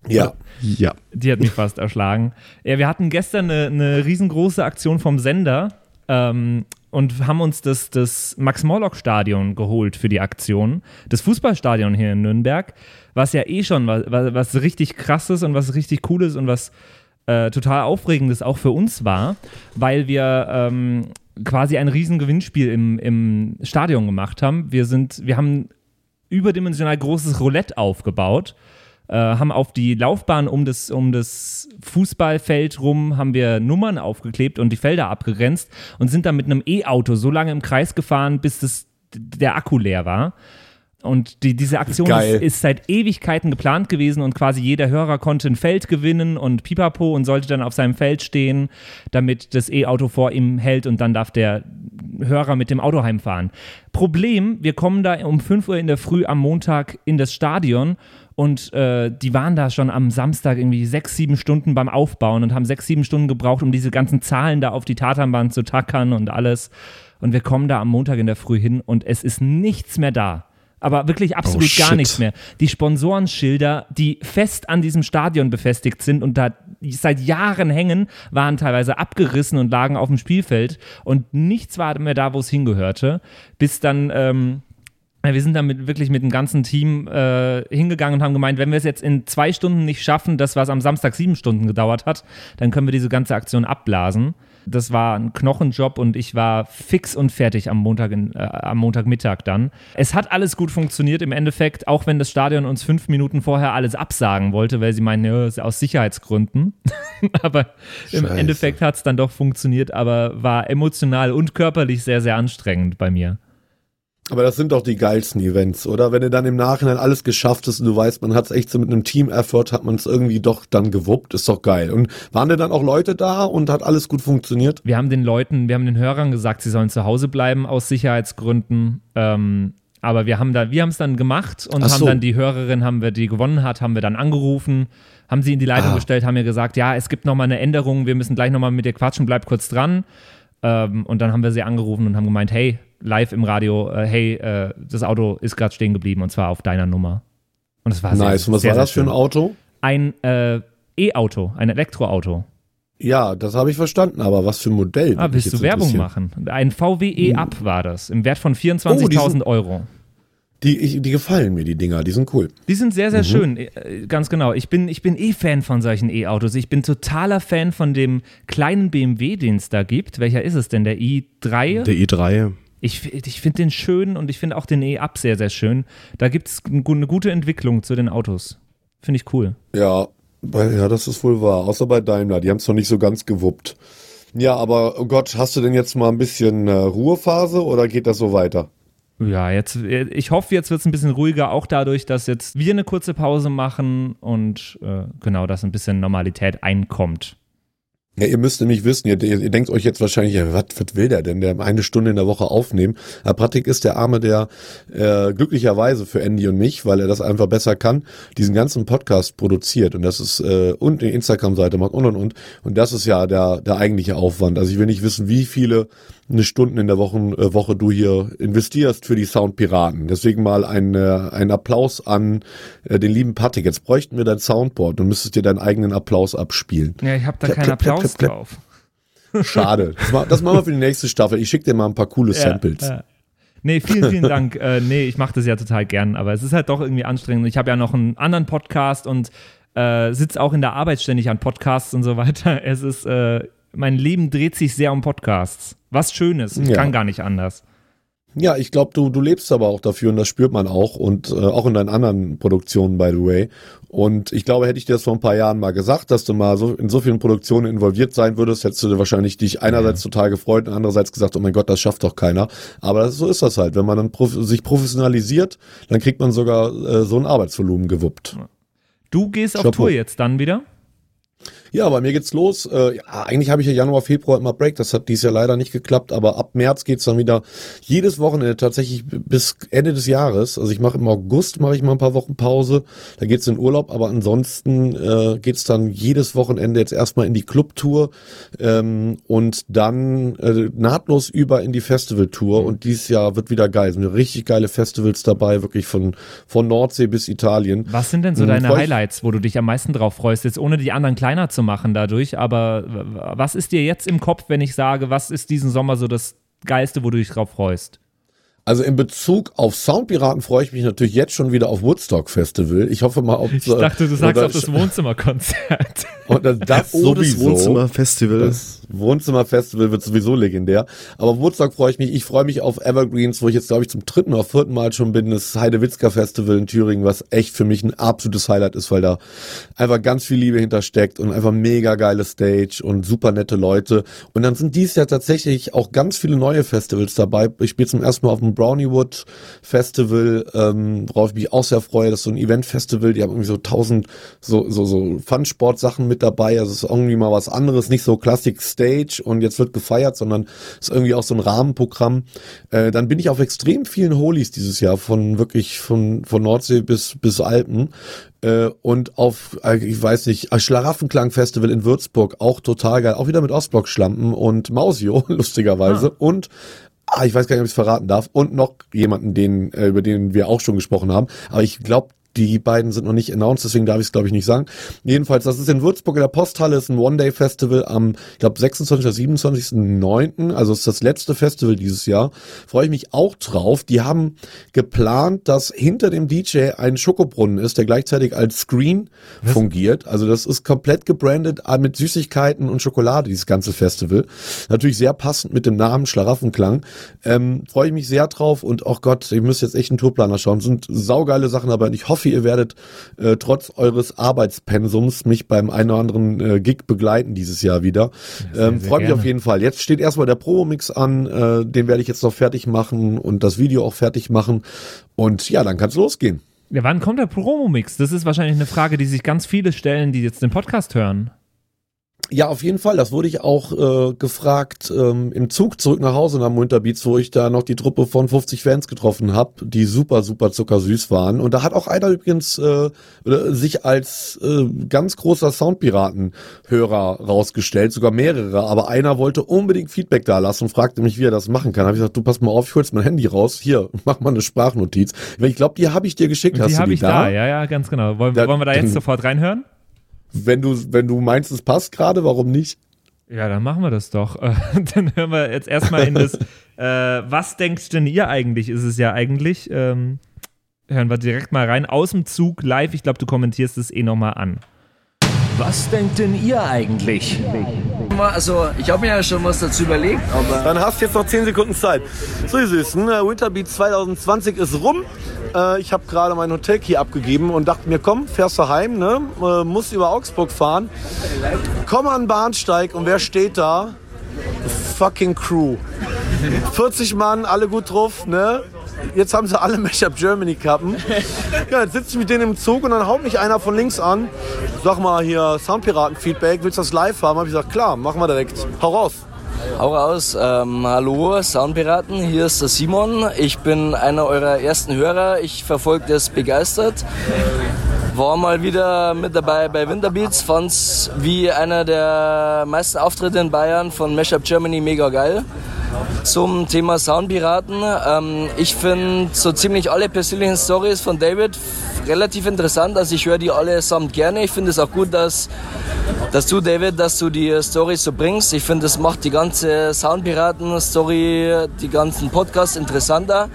Ja. Ja. Die hat mich fast erschlagen. Ja, wir hatten gestern eine, eine riesengroße Aktion vom Sender ähm, und haben uns das, das Max-Morlock-Stadion geholt für die Aktion. Das Fußballstadion hier in Nürnberg, was ja eh schon was, was, was richtig krasses und was richtig cooles und was äh, total aufregendes auch für uns war, weil wir ähm, quasi ein riesen Gewinnspiel im, im Stadion gemacht haben. Wir sind, wir haben überdimensional großes Roulette aufgebaut, äh, haben auf die Laufbahn um das, um das Fußballfeld rum, haben wir Nummern aufgeklebt und die Felder abgegrenzt und sind dann mit einem E-Auto so lange im Kreis gefahren, bis das, der Akku leer war. Und die, diese Aktion ist, ist seit Ewigkeiten geplant gewesen und quasi jeder Hörer konnte ein Feld gewinnen und pipapo und sollte dann auf seinem Feld stehen, damit das E-Auto vor ihm hält und dann darf der Hörer mit dem Auto heimfahren. Problem, wir kommen da um 5 Uhr in der Früh am Montag in das Stadion und äh, die waren da schon am Samstag irgendwie sechs, sieben Stunden beim Aufbauen und haben sechs, sieben Stunden gebraucht, um diese ganzen Zahlen da auf die Tatanbahn zu tackern und alles. Und wir kommen da am Montag in der Früh hin und es ist nichts mehr da. Aber wirklich absolut Oh, gar nichts mehr. Die Sponsorenschilder, die fest an diesem Stadion befestigt sind und da seit Jahren hängen, waren teilweise abgerissen und lagen auf dem Spielfeld und nichts war mehr da, wo es hingehörte. Bis dann ähm, wir sind damit wirklich mit dem ganzen Team äh, hingegangen und haben gemeint, wenn wir es jetzt in zwei Stunden nicht schaffen, das, was am Samstag sieben Stunden gedauert hat, dann können wir diese ganze Aktion abblasen. Das war ein Knochenjob und ich war fix und fertig am Montag in, äh, am Montagmittag dann. Es hat alles gut funktioniert im Endeffekt, auch wenn das Stadion uns fünf Minuten vorher alles absagen wollte, weil sie meinen, ja, aus Sicherheitsgründen. (laughs) aber im Scheiße. Endeffekt hat es dann doch funktioniert, aber war emotional und körperlich sehr, sehr anstrengend bei mir. Aber das sind doch die geilsten Events, oder? Wenn du dann im Nachhinein alles geschafft hast und du weißt, man hat es echt so mit einem Team-Effort, hat man es irgendwie doch dann gewuppt, ist doch geil. Und waren denn dann auch Leute da und hat alles gut funktioniert? Wir haben den Leuten, wir haben den Hörern gesagt, sie sollen zu Hause bleiben aus Sicherheitsgründen. Ähm, aber wir haben da, wir haben es dann gemacht und Ach haben so. dann die Hörerin, haben wir, die gewonnen hat, haben wir dann angerufen, haben sie in die Leitung Ah. gestellt, haben mir gesagt, ja, es gibt nochmal eine Änderung, wir müssen gleich nochmal mit dir quatschen, bleib kurz dran. Ähm, und dann haben wir sie angerufen und haben gemeint, hey, live im Radio, äh, hey, äh, das Auto ist gerade stehen geblieben und zwar auf deiner Nummer. Und es war sehr, nice. Und was sehr, war sehr das für ein. Auto? Ein äh, E-Auto, ein Elektroauto. Ja, das habe ich verstanden, aber was für ein Modell? Ah, willst du Werbung machen? Ein VW E-Up war das, im Wert von 24.000 Oh, Euro. Die, ich, die gefallen mir, die Dinger, die sind cool. Die sind sehr, Mhm. sehr schön, äh, ganz genau. Ich bin, ich bin eh Fan von solchen E-Autos. Ich bin totaler Fan von dem kleinen BMW, den es da gibt. Welcher ist es denn? Der i3? Der i3. Ich, ich finde den schön und ich finde auch den E-Up sehr, sehr schön. Da gibt es eine gute Entwicklung zu den Autos. Finde ich cool. Ja, ja, das ist wohl wahr. Außer bei Daimler, die haben es noch nicht so ganz gewuppt. Ja, aber oh Gott, hast du denn jetzt mal ein bisschen äh, Ruhephase oder geht das so weiter? Ja, jetzt, ich hoffe, jetzt wird es ein bisschen ruhiger, auch dadurch, dass jetzt wir eine kurze Pause machen und äh, genau, dass ein bisschen Normalität einkommt. Ja, ihr müsst nämlich wissen, ihr, ihr denkt euch jetzt wahrscheinlich, ja, was, was will der denn, der eine Stunde in der Woche aufnehmen? Aber Patrick ist der Arme, der äh, glücklicherweise für Andy und mich, weil er das einfach besser kann, diesen ganzen Podcast produziert und das ist äh, und eine Instagram-Seite macht und und und und das ist ja der der eigentliche Aufwand. Also ich will nicht wissen, wie viele eine Stunden in der Woche, äh, Woche du hier investierst für die Soundpiraten. Deswegen mal ein, äh, ein Applaus an äh, den lieben Patrick. Jetzt bräuchten wir dein Soundboard und müsstest dir deinen eigenen Applaus abspielen. Ja, ich habe da Klapp, keinen klapp, Applaus klapp, drauf. (laughs) Schade. Das, ma- das machen wir für die nächste Staffel. Ich schicke dir mal ein paar coole Samples. Ja, ja. Nee, vielen, vielen Dank. äh, nee, ich mache das ja total gern, aber es ist halt doch irgendwie anstrengend. Ich habe ja noch einen anderen Podcast und äh, sitze auch in der Arbeit ständig an Podcasts und so weiter. (laughs) Es ist, äh, mein Leben dreht sich sehr um Podcasts. Was Schönes. Ich Ja. kann gar nicht anders. Ja, ich glaube, du, du lebst aber auch dafür und das spürt man auch und äh, auch in deinen anderen Produktionen, by the way. Und ich glaube, hätte ich dir das vor ein paar Jahren mal gesagt, dass du mal so in so vielen Produktionen involviert sein würdest, hättest du dir wahrscheinlich dich einerseits total gefreut und andererseits gesagt, oh mein Gott, das schafft doch keiner. Aber das, so ist das halt. Wenn man dann prof sich professionalisiert, dann kriegt man sogar äh, so ein Arbeitsvolumen gewuppt. Du gehst auf. Tour jetzt dann wieder? Ja, bei mir geht's los. Äh, ja, eigentlich habe ich ja Januar, Februar immer Break. Das hat dieses Jahr leider nicht geklappt, aber ab März geht's dann wieder jedes Wochenende tatsächlich bis Ende des Jahres. Also ich mache im August mache ich mal ein paar Wochen Pause. Da geht's in Urlaub, aber ansonsten äh, geht's dann jedes Wochenende jetzt erstmal in die Clubtour ähm, und dann äh, nahtlos über in die Festivaltour. Und dieses Jahr wird wieder geil. Es sind richtig geile Festivals dabei, wirklich von von Nordsee bis Italien. Was sind denn so Hm, deine Highlights, wo du dich am meisten drauf freust? Jetzt ohne die anderen kleiner zu machen dadurch, aber was ist dir jetzt im Kopf, wenn ich sage, was ist diesen Sommer so das Geilste, wo du dich drauf freust? Also in Bezug auf Soundpiraten freue ich mich natürlich jetzt schon wieder auf Woodstock Festival. Ich hoffe mal, ob Ich dachte, du sagst auf das Wohnzimmerkonzert. (laughs) und das, das Oh, das sowieso. Wohnzimmerfestival. Das Wohnzimmerfestival wird sowieso legendär. Aber Woodstock freue ich mich. Ich freue mich auf Evergreens, wo ich jetzt, glaube ich, zum dritten oder vierten Mal schon bin. Das Heidewitzka Festival in Thüringen, was echt für mich ein absolutes Highlight ist, weil da einfach ganz viel Liebe hintersteckt und einfach mega geile Stage und super nette Leute. Und dann sind dies Jahr tatsächlich auch ganz viele neue Festivals dabei. Ich spiele zum ersten Mal auf dem Browniewood Festival, ähm, worauf ich mich auch sehr freue. Das ist so ein Event-Festival. Die haben irgendwie so tausend so, so, so Fun-Sport-Sachen mit dabei. Also es ist irgendwie mal was anderes. Nicht so Classic Stage und jetzt wird gefeiert, sondern es ist irgendwie auch so ein Rahmenprogramm. Äh, dann bin ich auf extrem vielen Holies dieses Jahr, von wirklich von, von Nordsee bis, bis Alpen. Äh, und auf, äh, ich weiß nicht, Schlaraffenklang-Festival in Würzburg, auch total geil. Auch wieder mit Ostblock-Schlampen und Mausio, (laughs) lustigerweise. Und Ah, ich weiß gar nicht, ob ich es verraten darf. Und noch jemanden, den, äh, über den wir auch schon gesprochen haben. Aber ich glaube, die beiden sind noch nicht announced, deswegen darf ich es, glaube ich, nicht sagen. Jedenfalls, das ist in Würzburg in der Posthalle, ist ein One-Day-Festival am, ich glaube, 26. oder 27.09., also ist das letzte Festival dieses Jahr. Freue ich mich auch drauf. Die haben geplant, dass hinter dem DJ ein Schokobrunnen ist, der gleichzeitig als Screen fungiert. Also das ist komplett gebrandet äh, mit Süßigkeiten und Schokolade, dieses ganze Festival. Natürlich sehr passend mit dem Namen Schlaraffenklang. Ähm, Freue ich mich sehr drauf und oh Gott, ihr müsst jetzt echt einen Tourplaner schauen. Sind saugeile Sachen dabei und ich hoffe, ihr werdet äh, trotz eures Arbeitspensums mich beim einen oder anderen äh, Gig begleiten dieses Jahr wieder. ähm, sehr Freue mich auf jeden Fall. Jetzt steht erstmal der Promo-Mix an, äh, den werde ich jetzt noch fertig machen und das Video auch fertig machen. Und ja, dann kann's losgehen. Ja, wann kommt der Promo-Mix? Das ist wahrscheinlich eine Frage, die sich ganz viele stellen, die jetzt den Podcast hören. Ja, auf jeden Fall. Das wurde ich auch äh, gefragt ähm, im Zug zurück nach Hause nach Winterbeats, wo ich da noch die Truppe von 50 Fans getroffen habe, die super, super zuckersüß waren. Und da hat auch einer übrigens äh, sich als äh, ganz großer Soundpiraten-Hörer rausgestellt, sogar mehrere. Aber einer wollte unbedingt Feedback da lassen und fragte mich, wie er das machen kann. Habe ich gesagt, du pass mal auf, ich hol's mein Handy raus. Hier, (laughs) mach mal eine Sprachnotiz. Ich glaube, die habe ich dir geschickt. Hast die habe ich da? ja, ja, ganz genau. Wollen, Da- wollen wir da dann- jetzt sofort reinhören? Wenn du, wenn du meinst, es passt gerade, warum nicht? Ja, dann machen wir das doch. Äh, (laughs) dann hören wir jetzt erstmal in das, (laughs) äh, was denkt denn ihr eigentlich, ist es ja eigentlich. Ähm, hören wir direkt mal rein. Aus dem Zug live. Ich glaube, du kommentierst es eh nochmal an. Was denkt denn ihr eigentlich? Also, ich habe mir ja schon was dazu überlegt, aber Dann hast du jetzt noch 10 Sekunden Zeit. So, ihr Süßen, äh, Winterbeat 2020 ist rum. Äh, ich habe gerade mein Hotelkey abgegeben und dachte mir, komm, fährst du heim, ne? Äh, musst über Augsburg fahren. Komm an den Bahnsteig und wer steht da? Fucking Crew. 40 Mann, alle gut drauf, ne? Jetzt haben sie alle Mashup Germany Kappen. Ja, jetzt sitze ich mit denen im Zug und dann haut mich einer von links an. Sag mal hier, Soundpiraten-Feedback, willst du das live haben? Hab ich gesagt, klar, machen wir direkt. Hau raus. Hau raus. Ähm, hallo Soundpiraten, hier ist der Simon. Ich bin einer eurer ersten Hörer. Ich verfolge das begeistert. War mal wieder mit dabei bei Winterbeats, fand's wie einer der meisten Auftritte in Bayern von Mashup Germany mega geil. Zum Thema Soundpiraten. Ähm, ich finde so ziemlich alle persönlichen Stories von David relativ interessant. Also ich höre die allesamt gerne. Ich finde es auch gut, dass, dass du, David, dass du die Stories so bringst. Ich finde, das macht die ganze Soundpiraten-Story, die ganzen Podcasts interessanter.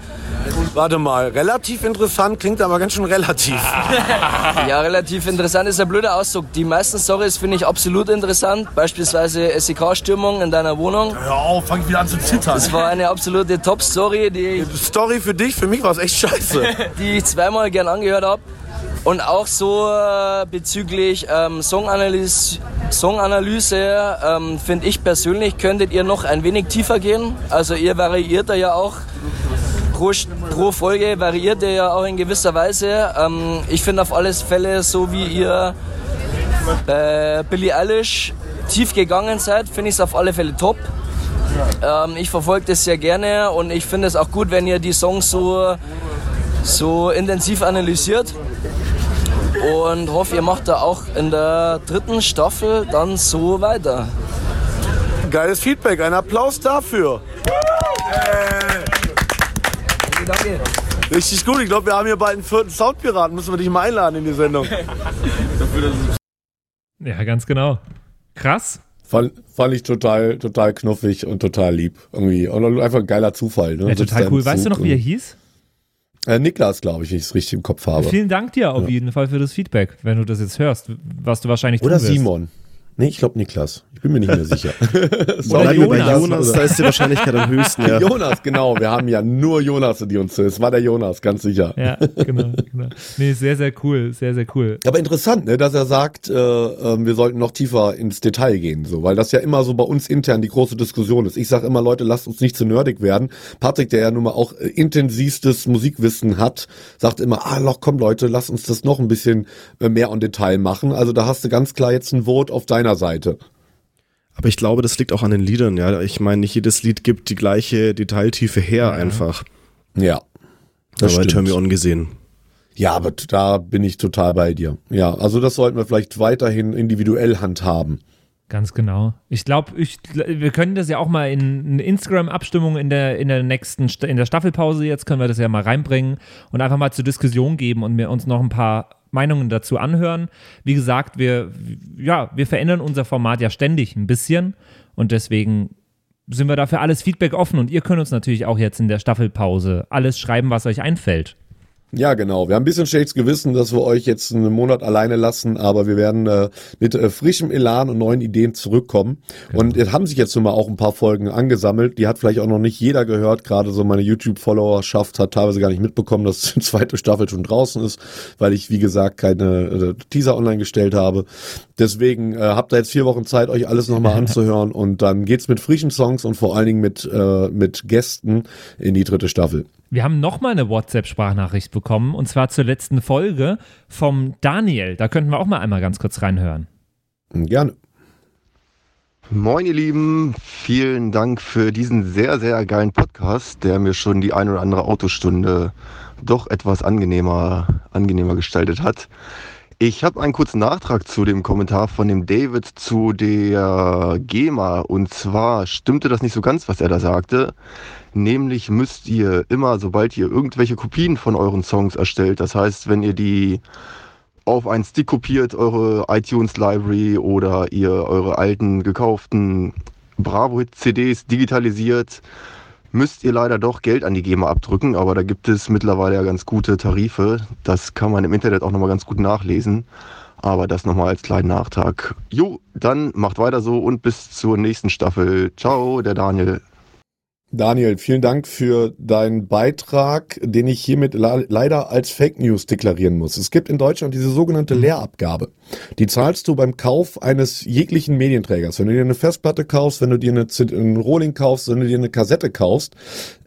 Warte mal, relativ interessant klingt aber ganz schön relativ. (laughs) ja, relativ interessant ist ein blöder Ausdruck. Die meisten Stories finde ich absolut interessant. Beispielsweise SEK-Stürmung in deiner Wohnung. Hör auf, fang ich wieder an zu zittern. Das war eine absolute Top-Story, die, Story für dich, für mich war es echt scheiße. (laughs) die ich zweimal gern angehört habe. Und auch so äh, bezüglich ähm, Songanalyse, Songanalyse ähm, finde ich persönlich, könntet ihr noch ein wenig tiefer gehen. Also ihr variiert da ja auch pro, pro Folge variiert ihr ja auch in gewisser Weise. Ähm, ich finde auf alle Fälle, so wie ihr äh, Billie Eilish tief gegangen seid, finde ich es auf alle Fälle top. Ähm, ich verfolge das sehr gerne und ich finde es auch gut, wenn ihr die Songs so, so intensiv analysiert. Und hoffe, ihr macht da auch in der dritten Staffel dann so weiter. Geiles Feedback, ein Applaus dafür. Danke. Richtig gut, ich glaube, wir haben hier bald einen vierten Soundpiraten. Müssen wir dich mal einladen in die Sendung. Ja, ganz genau. Krass. Fand, fand ich total, total knuffig und total lieb. Irgendwie. Und einfach ein geiler Zufall. Ne? Ja, total cool. Weißt du noch, wie er hieß? Äh, Niklas, glaube ich, wenn ich es richtig im Kopf habe. Vielen Dank dir auf Ja. jeden Fall für das Feedback, wenn du das jetzt hörst, was du wahrscheinlich Oder wirst. Nee, ich glaube Niklas. Ich bin mir nicht mehr (laughs) sicher. Oder Jonas. Jonas, da ist die Wahrscheinlichkeit am höchsten, ja. (laughs) Jonas, genau. Wir haben ja nur Jonas, die uns Es war der Jonas, ganz sicher. Ja, genau, genau. Nee, sehr, sehr cool, sehr, sehr cool. Aber interessant, ne, dass er sagt, äh, äh, wir sollten noch tiefer ins Detail gehen, so, weil das ja immer so bei uns intern die große Diskussion ist. Ich sage immer, Leute, lasst uns nicht zu nerdig werden. Patrick, der ja nun mal auch äh, intensivstes Musikwissen hat, sagt immer, ah, doch, komm Leute, lasst uns das noch ein bisschen äh, mehr on Detail machen. Also da hast du ganz klar jetzt ein Vote auf deiner Seite. Aber ich glaube, das liegt auch an den Liedern, ja. Ich meine, nicht jedes Lied gibt die gleiche Detailtiefe her einfach. Ja. Das bei Turn. Me On gesehen. Ja, aber da bin ich total bei dir. Ja, also das sollten wir vielleicht weiterhin individuell handhaben. Ganz genau. Ich glaube, ich, wir können das ja auch mal in eine Instagram-Abstimmung in der, in der nächsten, in der Staffelpause jetzt, können wir das ja mal reinbringen und einfach mal zur Diskussion geben und mir uns noch ein paar Meinungen dazu anhören. Wie gesagt, wir, ja, wir verändern unser Format ja ständig ein bisschen und deswegen sind wir dafür alles Feedback offen und ihr könnt uns natürlich auch jetzt in der Staffelpause alles schreiben, was euch einfällt. Ja, genau. Wir haben ein bisschen schlechtes Gewissen, dass wir euch jetzt einen Monat alleine lassen, aber wir werden äh, mit äh, frischem Elan und neuen Ideen zurückkommen. Und es haben sich jetzt nun mal auch ein paar Folgen angesammelt. Die hat vielleicht auch noch nicht jeder gehört. Gerade so meine YouTube-Followerschaft hat teilweise gar nicht mitbekommen, dass (laughs) die zweite Staffel schon draußen ist, weil ich, wie gesagt, keine äh, Teaser online gestellt habe. Deswegen äh, habt ihr jetzt vier Wochen Zeit, euch alles nochmal anzuhören und dann geht's mit frischen Songs und vor allen Dingen mit, äh, mit Gästen in die dritte Staffel. Wir haben nochmal eine WhatsApp-Sprachnachricht bekommen und zwar zur letzten Folge vom Daniel. Da könnten wir auch mal einmal ganz kurz reinhören. Gerne. Moin ihr Lieben, vielen Dank für diesen sehr, sehr geilen Podcast, der mir schon die ein oder andere Autostunde doch etwas angenehmer, angenehmer gestaltet hat. Ich habe einen kurzen Nachtrag zu dem Kommentar von dem David zu der GEMA. Und zwar stimmte das nicht so ganz, was er da sagte. Nämlich müsst ihr immer, sobald ihr irgendwelche Kopien von euren Songs erstellt, das heißt, wenn ihr die auf einen Stick kopiert, eure iTunes Library oder ihr eure alten gekauften Bravo Hit CDs digitalisiert, müsst ihr leider doch Geld an die GEMA abdrücken, aber da gibt es mittlerweile ja ganz gute Tarife. Das kann man im Internet auch nochmal ganz gut nachlesen. Aber das nochmal als kleinen Nachtrag. Jo, dann macht weiter so und bis zur nächsten Staffel. Ciao, der Daniel. Daniel, vielen Dank für deinen Beitrag, den ich hiermit leider als Fake News deklarieren muss. Es gibt in Deutschland diese sogenannte mhm. Leerabgabe. Die zahlst du beim Kauf eines jeglichen Medienträgers. Wenn du dir eine Festplatte kaufst, wenn du dir eine, einen Rohling kaufst, wenn du dir eine Kassette kaufst,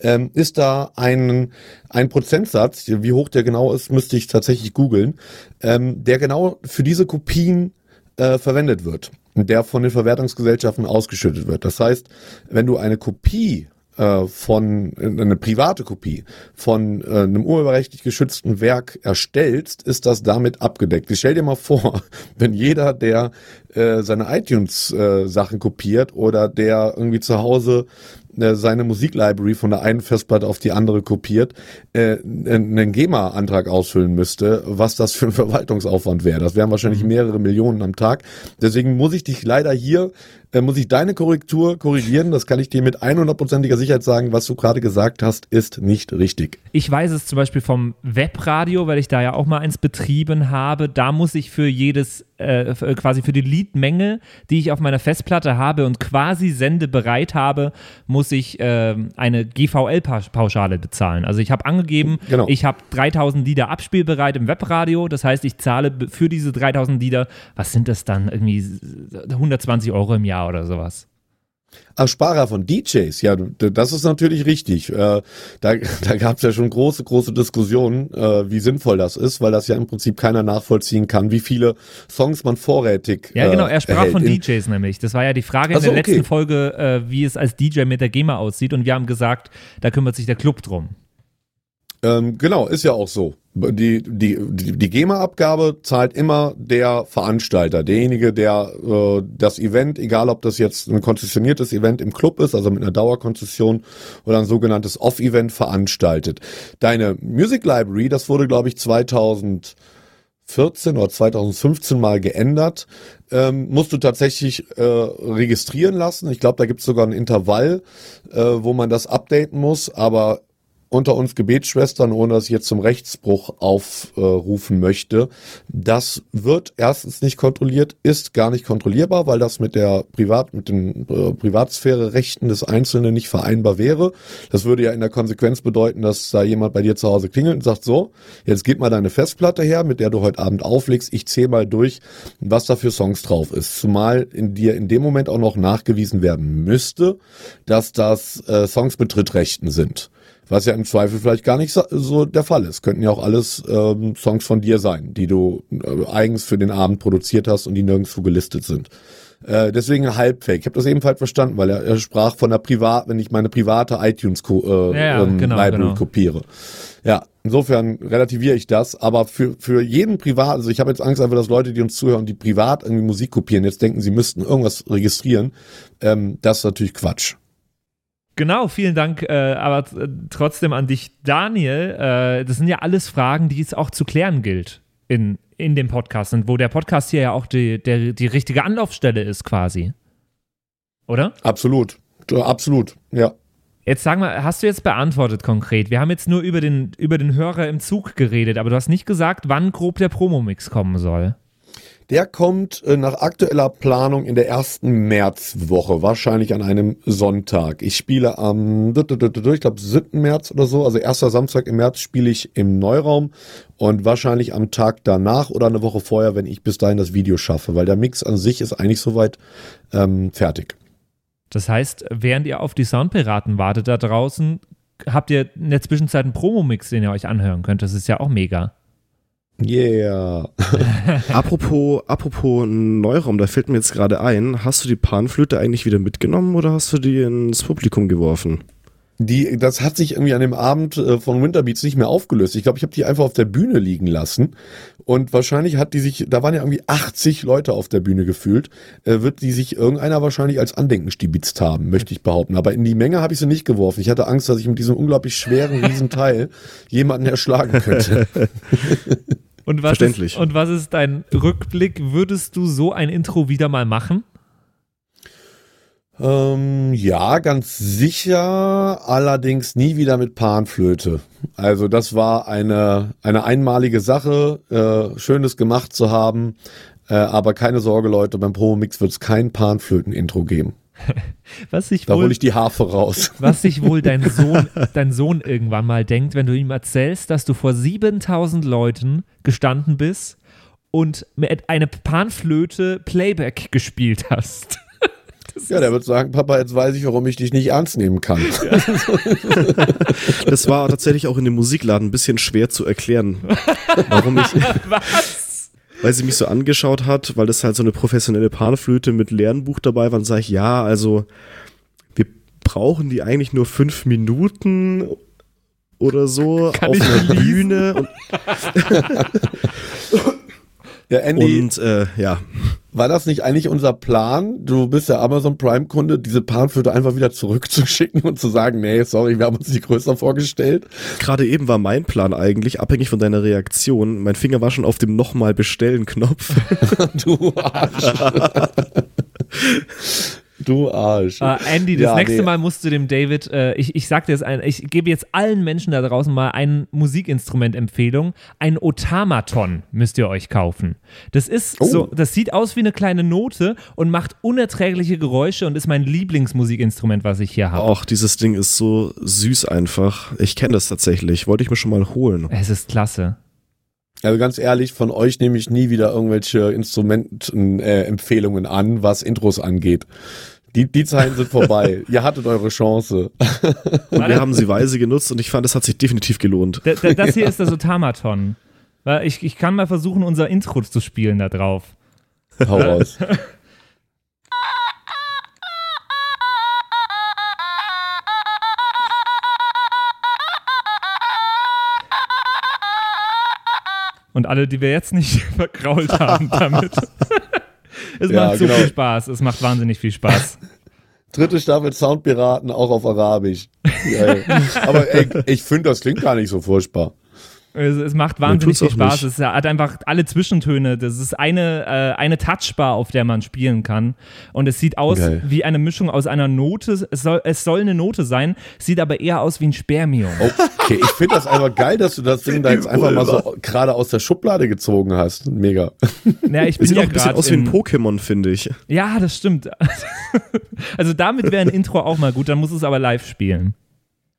ähm, ist da ein, ein Prozentsatz, wie hoch der genau ist, müsste ich tatsächlich googeln, ähm, der genau für diese Kopien äh, verwendet wird der von den Verwertungsgesellschaften ausgeschüttet wird. Das heißt, wenn du eine Kopie äh, von eine private Kopie von äh, einem urheberrechtlich geschützten Werk erstellst, ist das damit abgedeckt. Ich stell dir mal vor, (laughs) wenn jeder, der äh, seine iTunes-Sachen äh, kopiert oder der irgendwie zu Hause äh, seine Musiklibrary von der einen Festplatte auf die andere kopiert, äh, einen GEMA-Antrag ausfüllen müsste, was das für ein (laughs) Verwaltungsaufwand wäre. Das wären wahrscheinlich mhm. mehrere Millionen am Tag. Deswegen muss ich dich leider hier äh, muss ich deine Korrektur korrigieren. Das kann ich dir mit 100%iger Sicherheit sagen. Was du gerade gesagt hast, ist nicht richtig. Ich weiß es zum Beispiel vom Webradio, weil ich da ja auch mal eins betrieben habe. Da muss ich für jedes, äh, äh quasi für die Liedmenge, die ich auf meiner Festplatte habe und quasi sendebereit habe, muss ich äh, eine GVL-Pauschale bezahlen. Also ich habe angegeben, genau. ich habe 3000 Lieder abspielbereit im Webradio. Das heißt, ich zahle für diese 3000 Lieder, was sind das dann? Irgendwie 120 Euro im Jahr Jahr oder sowas. Sparer von DJs, ja, das ist natürlich richtig. Äh, da (laughs) da gab es ja schon große, große Diskussionen, äh, wie sinnvoll das ist, weil das ja im Prinzip keiner nachvollziehen kann, wie viele Songs man vorrätig. Ja, genau, er sprach erhält. von DJs nämlich. Das war ja die Frage in der okay. letzten Folge, äh, wie es als DJ mit der GEMA aussieht. Und wir haben gesagt, da kümmert sich der Club drum. Ähm, genau, ist ja auch so. Die, die, die, GEMA-Abgabe zahlt immer der Veranstalter, derjenige, der äh, das Event, egal ob das jetzt ein konzessioniertes Event im Club ist, also mit einer Dauerkonzession oder ein sogenanntes Off-Event veranstaltet. Deine Music Library, das wurde, glaube ich, 2014 oder 2015 mal geändert, ähm, musst du tatsächlich äh, registrieren lassen. Ich glaube, da gibt es sogar ein Intervall, äh, wo man das updaten muss, aber unter uns Gebetsschwestern, ohne dass ich jetzt zum Rechtsbruch aufrufen möchte. Das wird erstens nicht kontrolliert, ist gar nicht kontrollierbar, weil das mit der Privat, mit den äh, Privatsphäre-Rechten des Einzelnen nicht vereinbar wäre. Das würde ja in der Konsequenz bedeuten, dass da jemand bei dir zu Hause klingelt und sagt, so, jetzt gib mal deine Festplatte her, mit der du heute Abend auflegst. Ich zähle mal durch, was da für Songs drauf ist. Zumal in dir in dem Moment auch noch nachgewiesen werden müsste, dass das äh, Songs mit Drittrechten sind. Was ja im Zweifel vielleicht gar nicht so, der Fall ist. Könnten ja auch alles ähm, Songs von dir sein, die du äh, eigens für den Abend produziert hast und die nirgendwo gelistet sind. Äh, deswegen halbfake. Ich habe das ebenfalls verstanden, weil er, er sprach von der Privat, wenn ich meine private iTunes äh, ja, ähm, genau, Library genau. kopiere. Ja, insofern relativiere ich das, aber für, für jeden Privat, also ich habe jetzt Angst einfach, dass Leute, die uns zuhören, die privat irgendwie Musik kopieren, jetzt denken, sie müssten irgendwas registrieren. Ähm, das ist natürlich Quatsch. Genau, vielen Dank, äh, aber trotzdem an dich, Daniel. Äh, das sind ja alles Fragen, die es auch zu klären gilt in, in dem Podcast und wo der Podcast hier ja auch die, der, die richtige Anlaufstelle ist, quasi. Oder? Absolut, absolut, ja. Jetzt sag mal, hast du jetzt beantwortet konkret? Wir haben jetzt nur über den, über den Hörer im Zug geredet, aber du hast nicht gesagt, wann grob der Promomix kommen soll. Der kommt äh, nach aktueller Planung in der ersten Märzwoche, wahrscheinlich an einem Sonntag. Ich spiele am, ich glaube, 7. März oder so, also erster Samstag im März spiele ich im Neuraum und wahrscheinlich am Tag danach oder eine Woche vorher, wenn ich bis dahin das Video schaffe, weil der Mix an sich ist eigentlich soweit ähm, fertig. Das heißt, während ihr auf die Soundpiraten wartet da draußen, habt ihr in der Zwischenzeit einen Promo-Mix, den ihr euch anhören könnt. Das ist ja auch mega. Yeah. (laughs) apropos, apropos Neuraum, da fällt mir jetzt gerade ein, hast du die Panflöte eigentlich wieder mitgenommen oder hast du die ins Publikum geworfen? Die, das hat sich irgendwie an dem Abend äh, von Winterbeats nicht mehr aufgelöst. Ich glaube, ich habe die einfach auf der Bühne liegen lassen. Und wahrscheinlich hat die sich, da waren ja irgendwie 80 Leute auf der Bühne gefühlt, äh, wird die sich irgendeiner wahrscheinlich als Andenken stibitzt haben, möchte ich behaupten. Aber in die Menge habe ich sie nicht geworfen. Ich hatte Angst, dass ich mit diesem unglaublich schweren (laughs) Riesenteil jemanden erschlagen könnte. (laughs) Und was Verständlich. Ist, und was ist dein Rückblick? Würdest du so ein Intro wieder mal machen? Ähm, ja, ganz sicher, allerdings nie wieder mit Panflöte. Also das war eine, eine einmalige Sache, äh, schönes gemacht zu haben, äh, aber keine Sorge Leute, beim Promo Mix wird es kein Panflöten-Intro geben. (laughs) Was sich Da wohl, hole ich die Harfe raus. (laughs) was sich wohl dein (laughs) Sohn, dein Sohn irgendwann mal denkt, wenn du ihm erzählst, dass du vor 7000 Leuten gestanden bist und mit eine Panflöte Playback gespielt hast. Ja, der wird sagen, Papa, jetzt weiß ich, warum ich dich nicht ernst nehmen kann. Das war tatsächlich auch in dem Musikladen ein bisschen schwer zu erklären, warum ich. Was? Weil sie mich so angeschaut hat, weil das halt so eine professionelle Panflöte mit Lernbuch dabei war, und sage ich, ja, also wir brauchen die eigentlich nur fünf Minuten oder so Kann auf einer lesen? Bühne. Und, (laughs) Ja, Andy, und äh, ja, war das nicht eigentlich unser Plan? Du bist ja Amazon Prime-Kunde, diese Panflöte einfach wieder zurückzuschicken und zu sagen, nee, sorry, wir haben uns die größer vorgestellt. gerade eben war mein Plan eigentlich, abhängig von deiner Reaktion, mein Finger war schon auf dem nochmal bestellen Knopf. (laughs) Du Arsch. (laughs) du Arsch. Äh, Andy, das Ja, nächste nee. Mal musst du dem David, äh, ich, ich sag dir jetzt ein, ich gebe jetzt allen Menschen da draußen mal ein Musikinstrument-Empfehlung. Ein Otamaton müsst ihr euch kaufen. Das ist Oh. so, das sieht aus wie eine kleine Note und macht unerträgliche Geräusche und ist mein Lieblingsmusikinstrument, was ich hier habe. Auch dieses Ding ist so süß einfach. Ich kenne das tatsächlich. Wollte ich mir schon mal holen. Es ist klasse. Also ganz ehrlich, von euch nehme ich nie wieder irgendwelche Instrumentenempfehlungen äh, Empfehlungen an, was Intros angeht. Die, die Zeiten sind vorbei. (laughs) Ihr hattet eure Chance. Und wir haben sie weise genutzt und ich fand, es hat sich definitiv gelohnt. Da, da, das hier ist das Otamaton. Weil Ich, ich kann mal versuchen, unser Intro zu spielen da drauf. Hau raus. (laughs) Und alle, die wir jetzt nicht (laughs) verkrault haben damit. (laughs) es Ja, macht so genau. viel Spaß. Es macht wahnsinnig viel Spaß. (laughs) Dritte Staffel Soundpiraten, auch auf Arabisch. Geil. Aber ey, ich finde, das klingt gar nicht so furchtbar. Es, es macht wahnsinnig viel Spaß. nicht. Es hat einfach alle Zwischentöne. Das ist eine, äh, eine Touchbar, auf der man spielen kann. Und es sieht aus Geil. wie eine Mischung aus einer Note. Es soll, es soll eine Note sein, sieht aber eher aus wie ein Spermium. Okay, ich finde das einfach geil, dass du das Ding da jetzt einfach mal so gerade aus der Schublade gezogen hast. Mega. (laughs) Ja, ich bin sieht ja auch ein bisschen aus wie ein in- Pokémon, finde ich. Ja, das stimmt. (laughs) also damit wäre ein Intro auch mal gut. Dann muss es aber live spielen.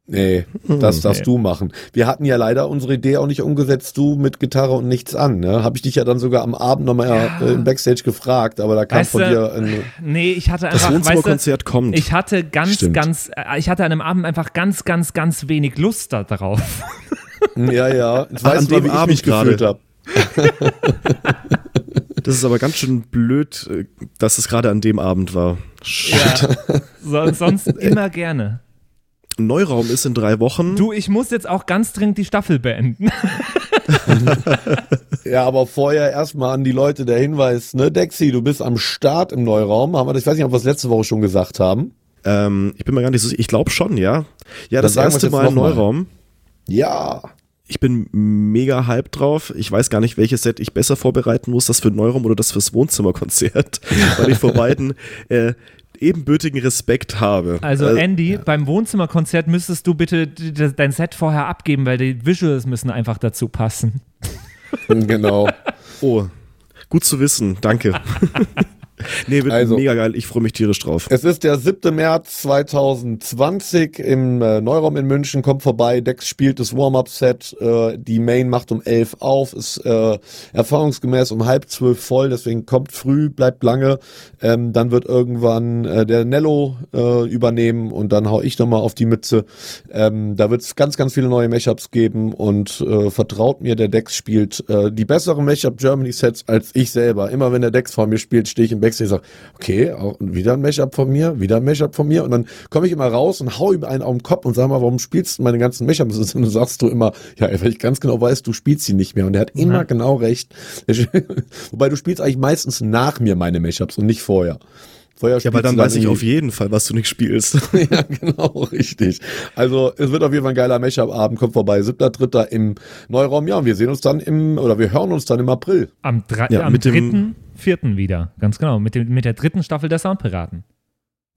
Nee, das darfst du machen. Wir hatten ja leider unsere Idee auch nicht umgesetzt, du mit Gitarre und nichts an. Ne? Habe ich dich ja dann sogar am Abend nochmal äh, im Backstage gefragt, aber da kam Weißt von du, dir ein, Nee, ich hatte Das einfach, weißt Wohnzimmerkonzert du, kommt. ich hatte ganz, Stimmt. ganz, äh, ich hatte an einem Abend einfach ganz, ganz, ganz wenig Lust darauf. Ja, ja. Jetzt Ach, weißt an du dem wie ich Abend mich gefühlt gerade. habe. (laughs) Das ist aber ganz schön blöd, äh, dass es gerade an dem Abend war. Shit. So, sonst (laughs) immer gerne. Neuraum ist in drei Wochen. Du, ich muss jetzt auch ganz dringend die Staffel beenden. (laughs) Ja, aber vorher erstmal an die Leute der Hinweis, ne, Dexy, du bist am Start im Neuraum. Haben wir, das- ich weiß nicht, ob wir es letzte Woche schon gesagt haben. Ähm, ich bin mir gar nicht so sicher. Ich glaube schon, ja. Ja, Dann das wir's erste Mal im. Neuraum. Ja. Ich bin mega hyped drauf. Ich weiß gar nicht, welches Set ich besser vorbereiten muss, das für Neuraum oder das fürs Wohnzimmerkonzert, (laughs) weil ich vor beiden äh, ebenbürtigen Respekt habe. Also Äh, Andy, beim Wohnzimmerkonzert müsstest du bitte dein Set vorher abgeben, weil die Visuals müssen einfach dazu passen. Genau. Oh, gut zu wissen. Danke. (laughs) (laughs) nee, wird Also- mega geil. Ich freue mich tierisch drauf. Es ist der 7. März 2020 im äh, Neuraum in München. Kommt vorbei. Dex spielt das Warm-Up-Set. Äh, die Main macht um 11 auf. Ist äh, erfahrungsgemäß um halb zwölf voll. Deswegen kommt früh, bleibt lange. Ähm, dann wird irgendwann äh, der Nello äh, übernehmen und dann hau ich nochmal auf die Mütze. Ähm, da wird es ganz, ganz viele neue Mashups geben und äh, vertraut mir, der Dex spielt äh, die besseren Mashup Germany Sets als ich selber. Immer wenn der Dex vor mir spielt, stehe ich im Backstage und sage, okay, auch wieder ein Mashup von mir, wieder ein Mashup von mir und dann komme ich immer raus und hau ihm einen auf den Kopf und sag mal, warum spielst du meine ganzen Mashups? (laughs) Und du sagst du immer, ja, weil ich ganz genau weiß, du spielst sie nicht mehr und er hat immer genau recht. (laughs) Wobei du spielst eigentlich meistens nach mir meine Mashups und nicht vorher. Vorher Ja, aber dann du weiß ich auf jeden Fall, was du nicht spielst. (laughs) ja, genau, richtig. Also es wird auf jeden Fall ein geiler Mashup-Abend, kommt vorbei, 7.3. im Neuraum. Ja, und wir sehen uns dann im, oder wir hören uns dann im April. Am, drei, Ja, am mit dem- dritten, vierten wieder. Ganz genau. Mit, dem, mit der dritten Staffel der Soundpiraten.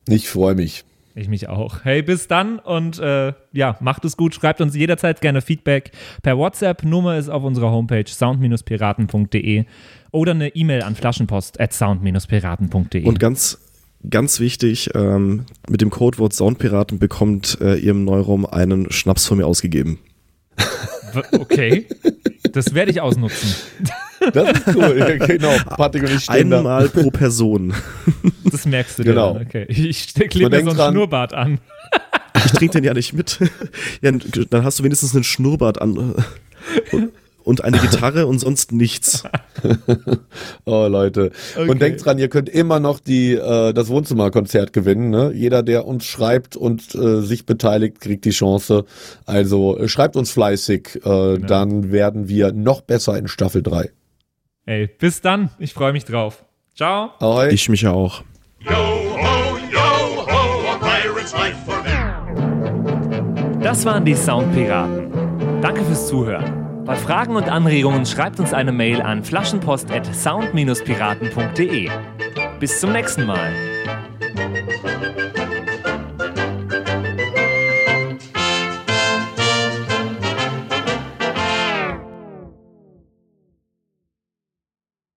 Ich freue mich. Ich mich auch. Hey, bis dann und äh, ja, macht es gut. Schreibt uns jederzeit gerne Feedback per WhatsApp. Nummer ist auf unserer Homepage sound-piraten.de oder eine E-Mail an flaschenpost at sound-piraten.de. Und ganz, ganz wichtig, ähm, mit dem Codewort Soundpiraten bekommt äh, ihr im Neuraum einen Schnaps von mir ausgegeben. Okay. Das werde ich ausnutzen. Das ist cool. Ja, genau. Patrick und ich stehen da. Einmal pro Person. Das merkst du dir. Genau. Dann. Okay. Ich klebe mir so einen dran- Schnurrbart an. Ich trinke den ja nicht mit. Ja, dann hast du wenigstens einen Schnurrbart an. Und- eine Gitarre und sonst nichts. (laughs) Oh, Leute. Okay. Und denkt dran, ihr könnt immer noch die, äh, das Wohnzimmerkonzert gewinnen. Ne? Jeder, der uns schreibt und äh, sich beteiligt, kriegt die Chance. Also äh, schreibt uns fleißig, äh, dann werden wir noch besser in Staffel 3. Ey, bis dann. Ich freue mich drauf. Ciao. Ahoi. Ich mich auch. Das waren die Soundpiraten. Danke fürs Zuhören. Bei Fragen und Anregungen schreibt uns eine Mail an flaschenpost@sound-piraten.de. Bis zum nächsten Mal.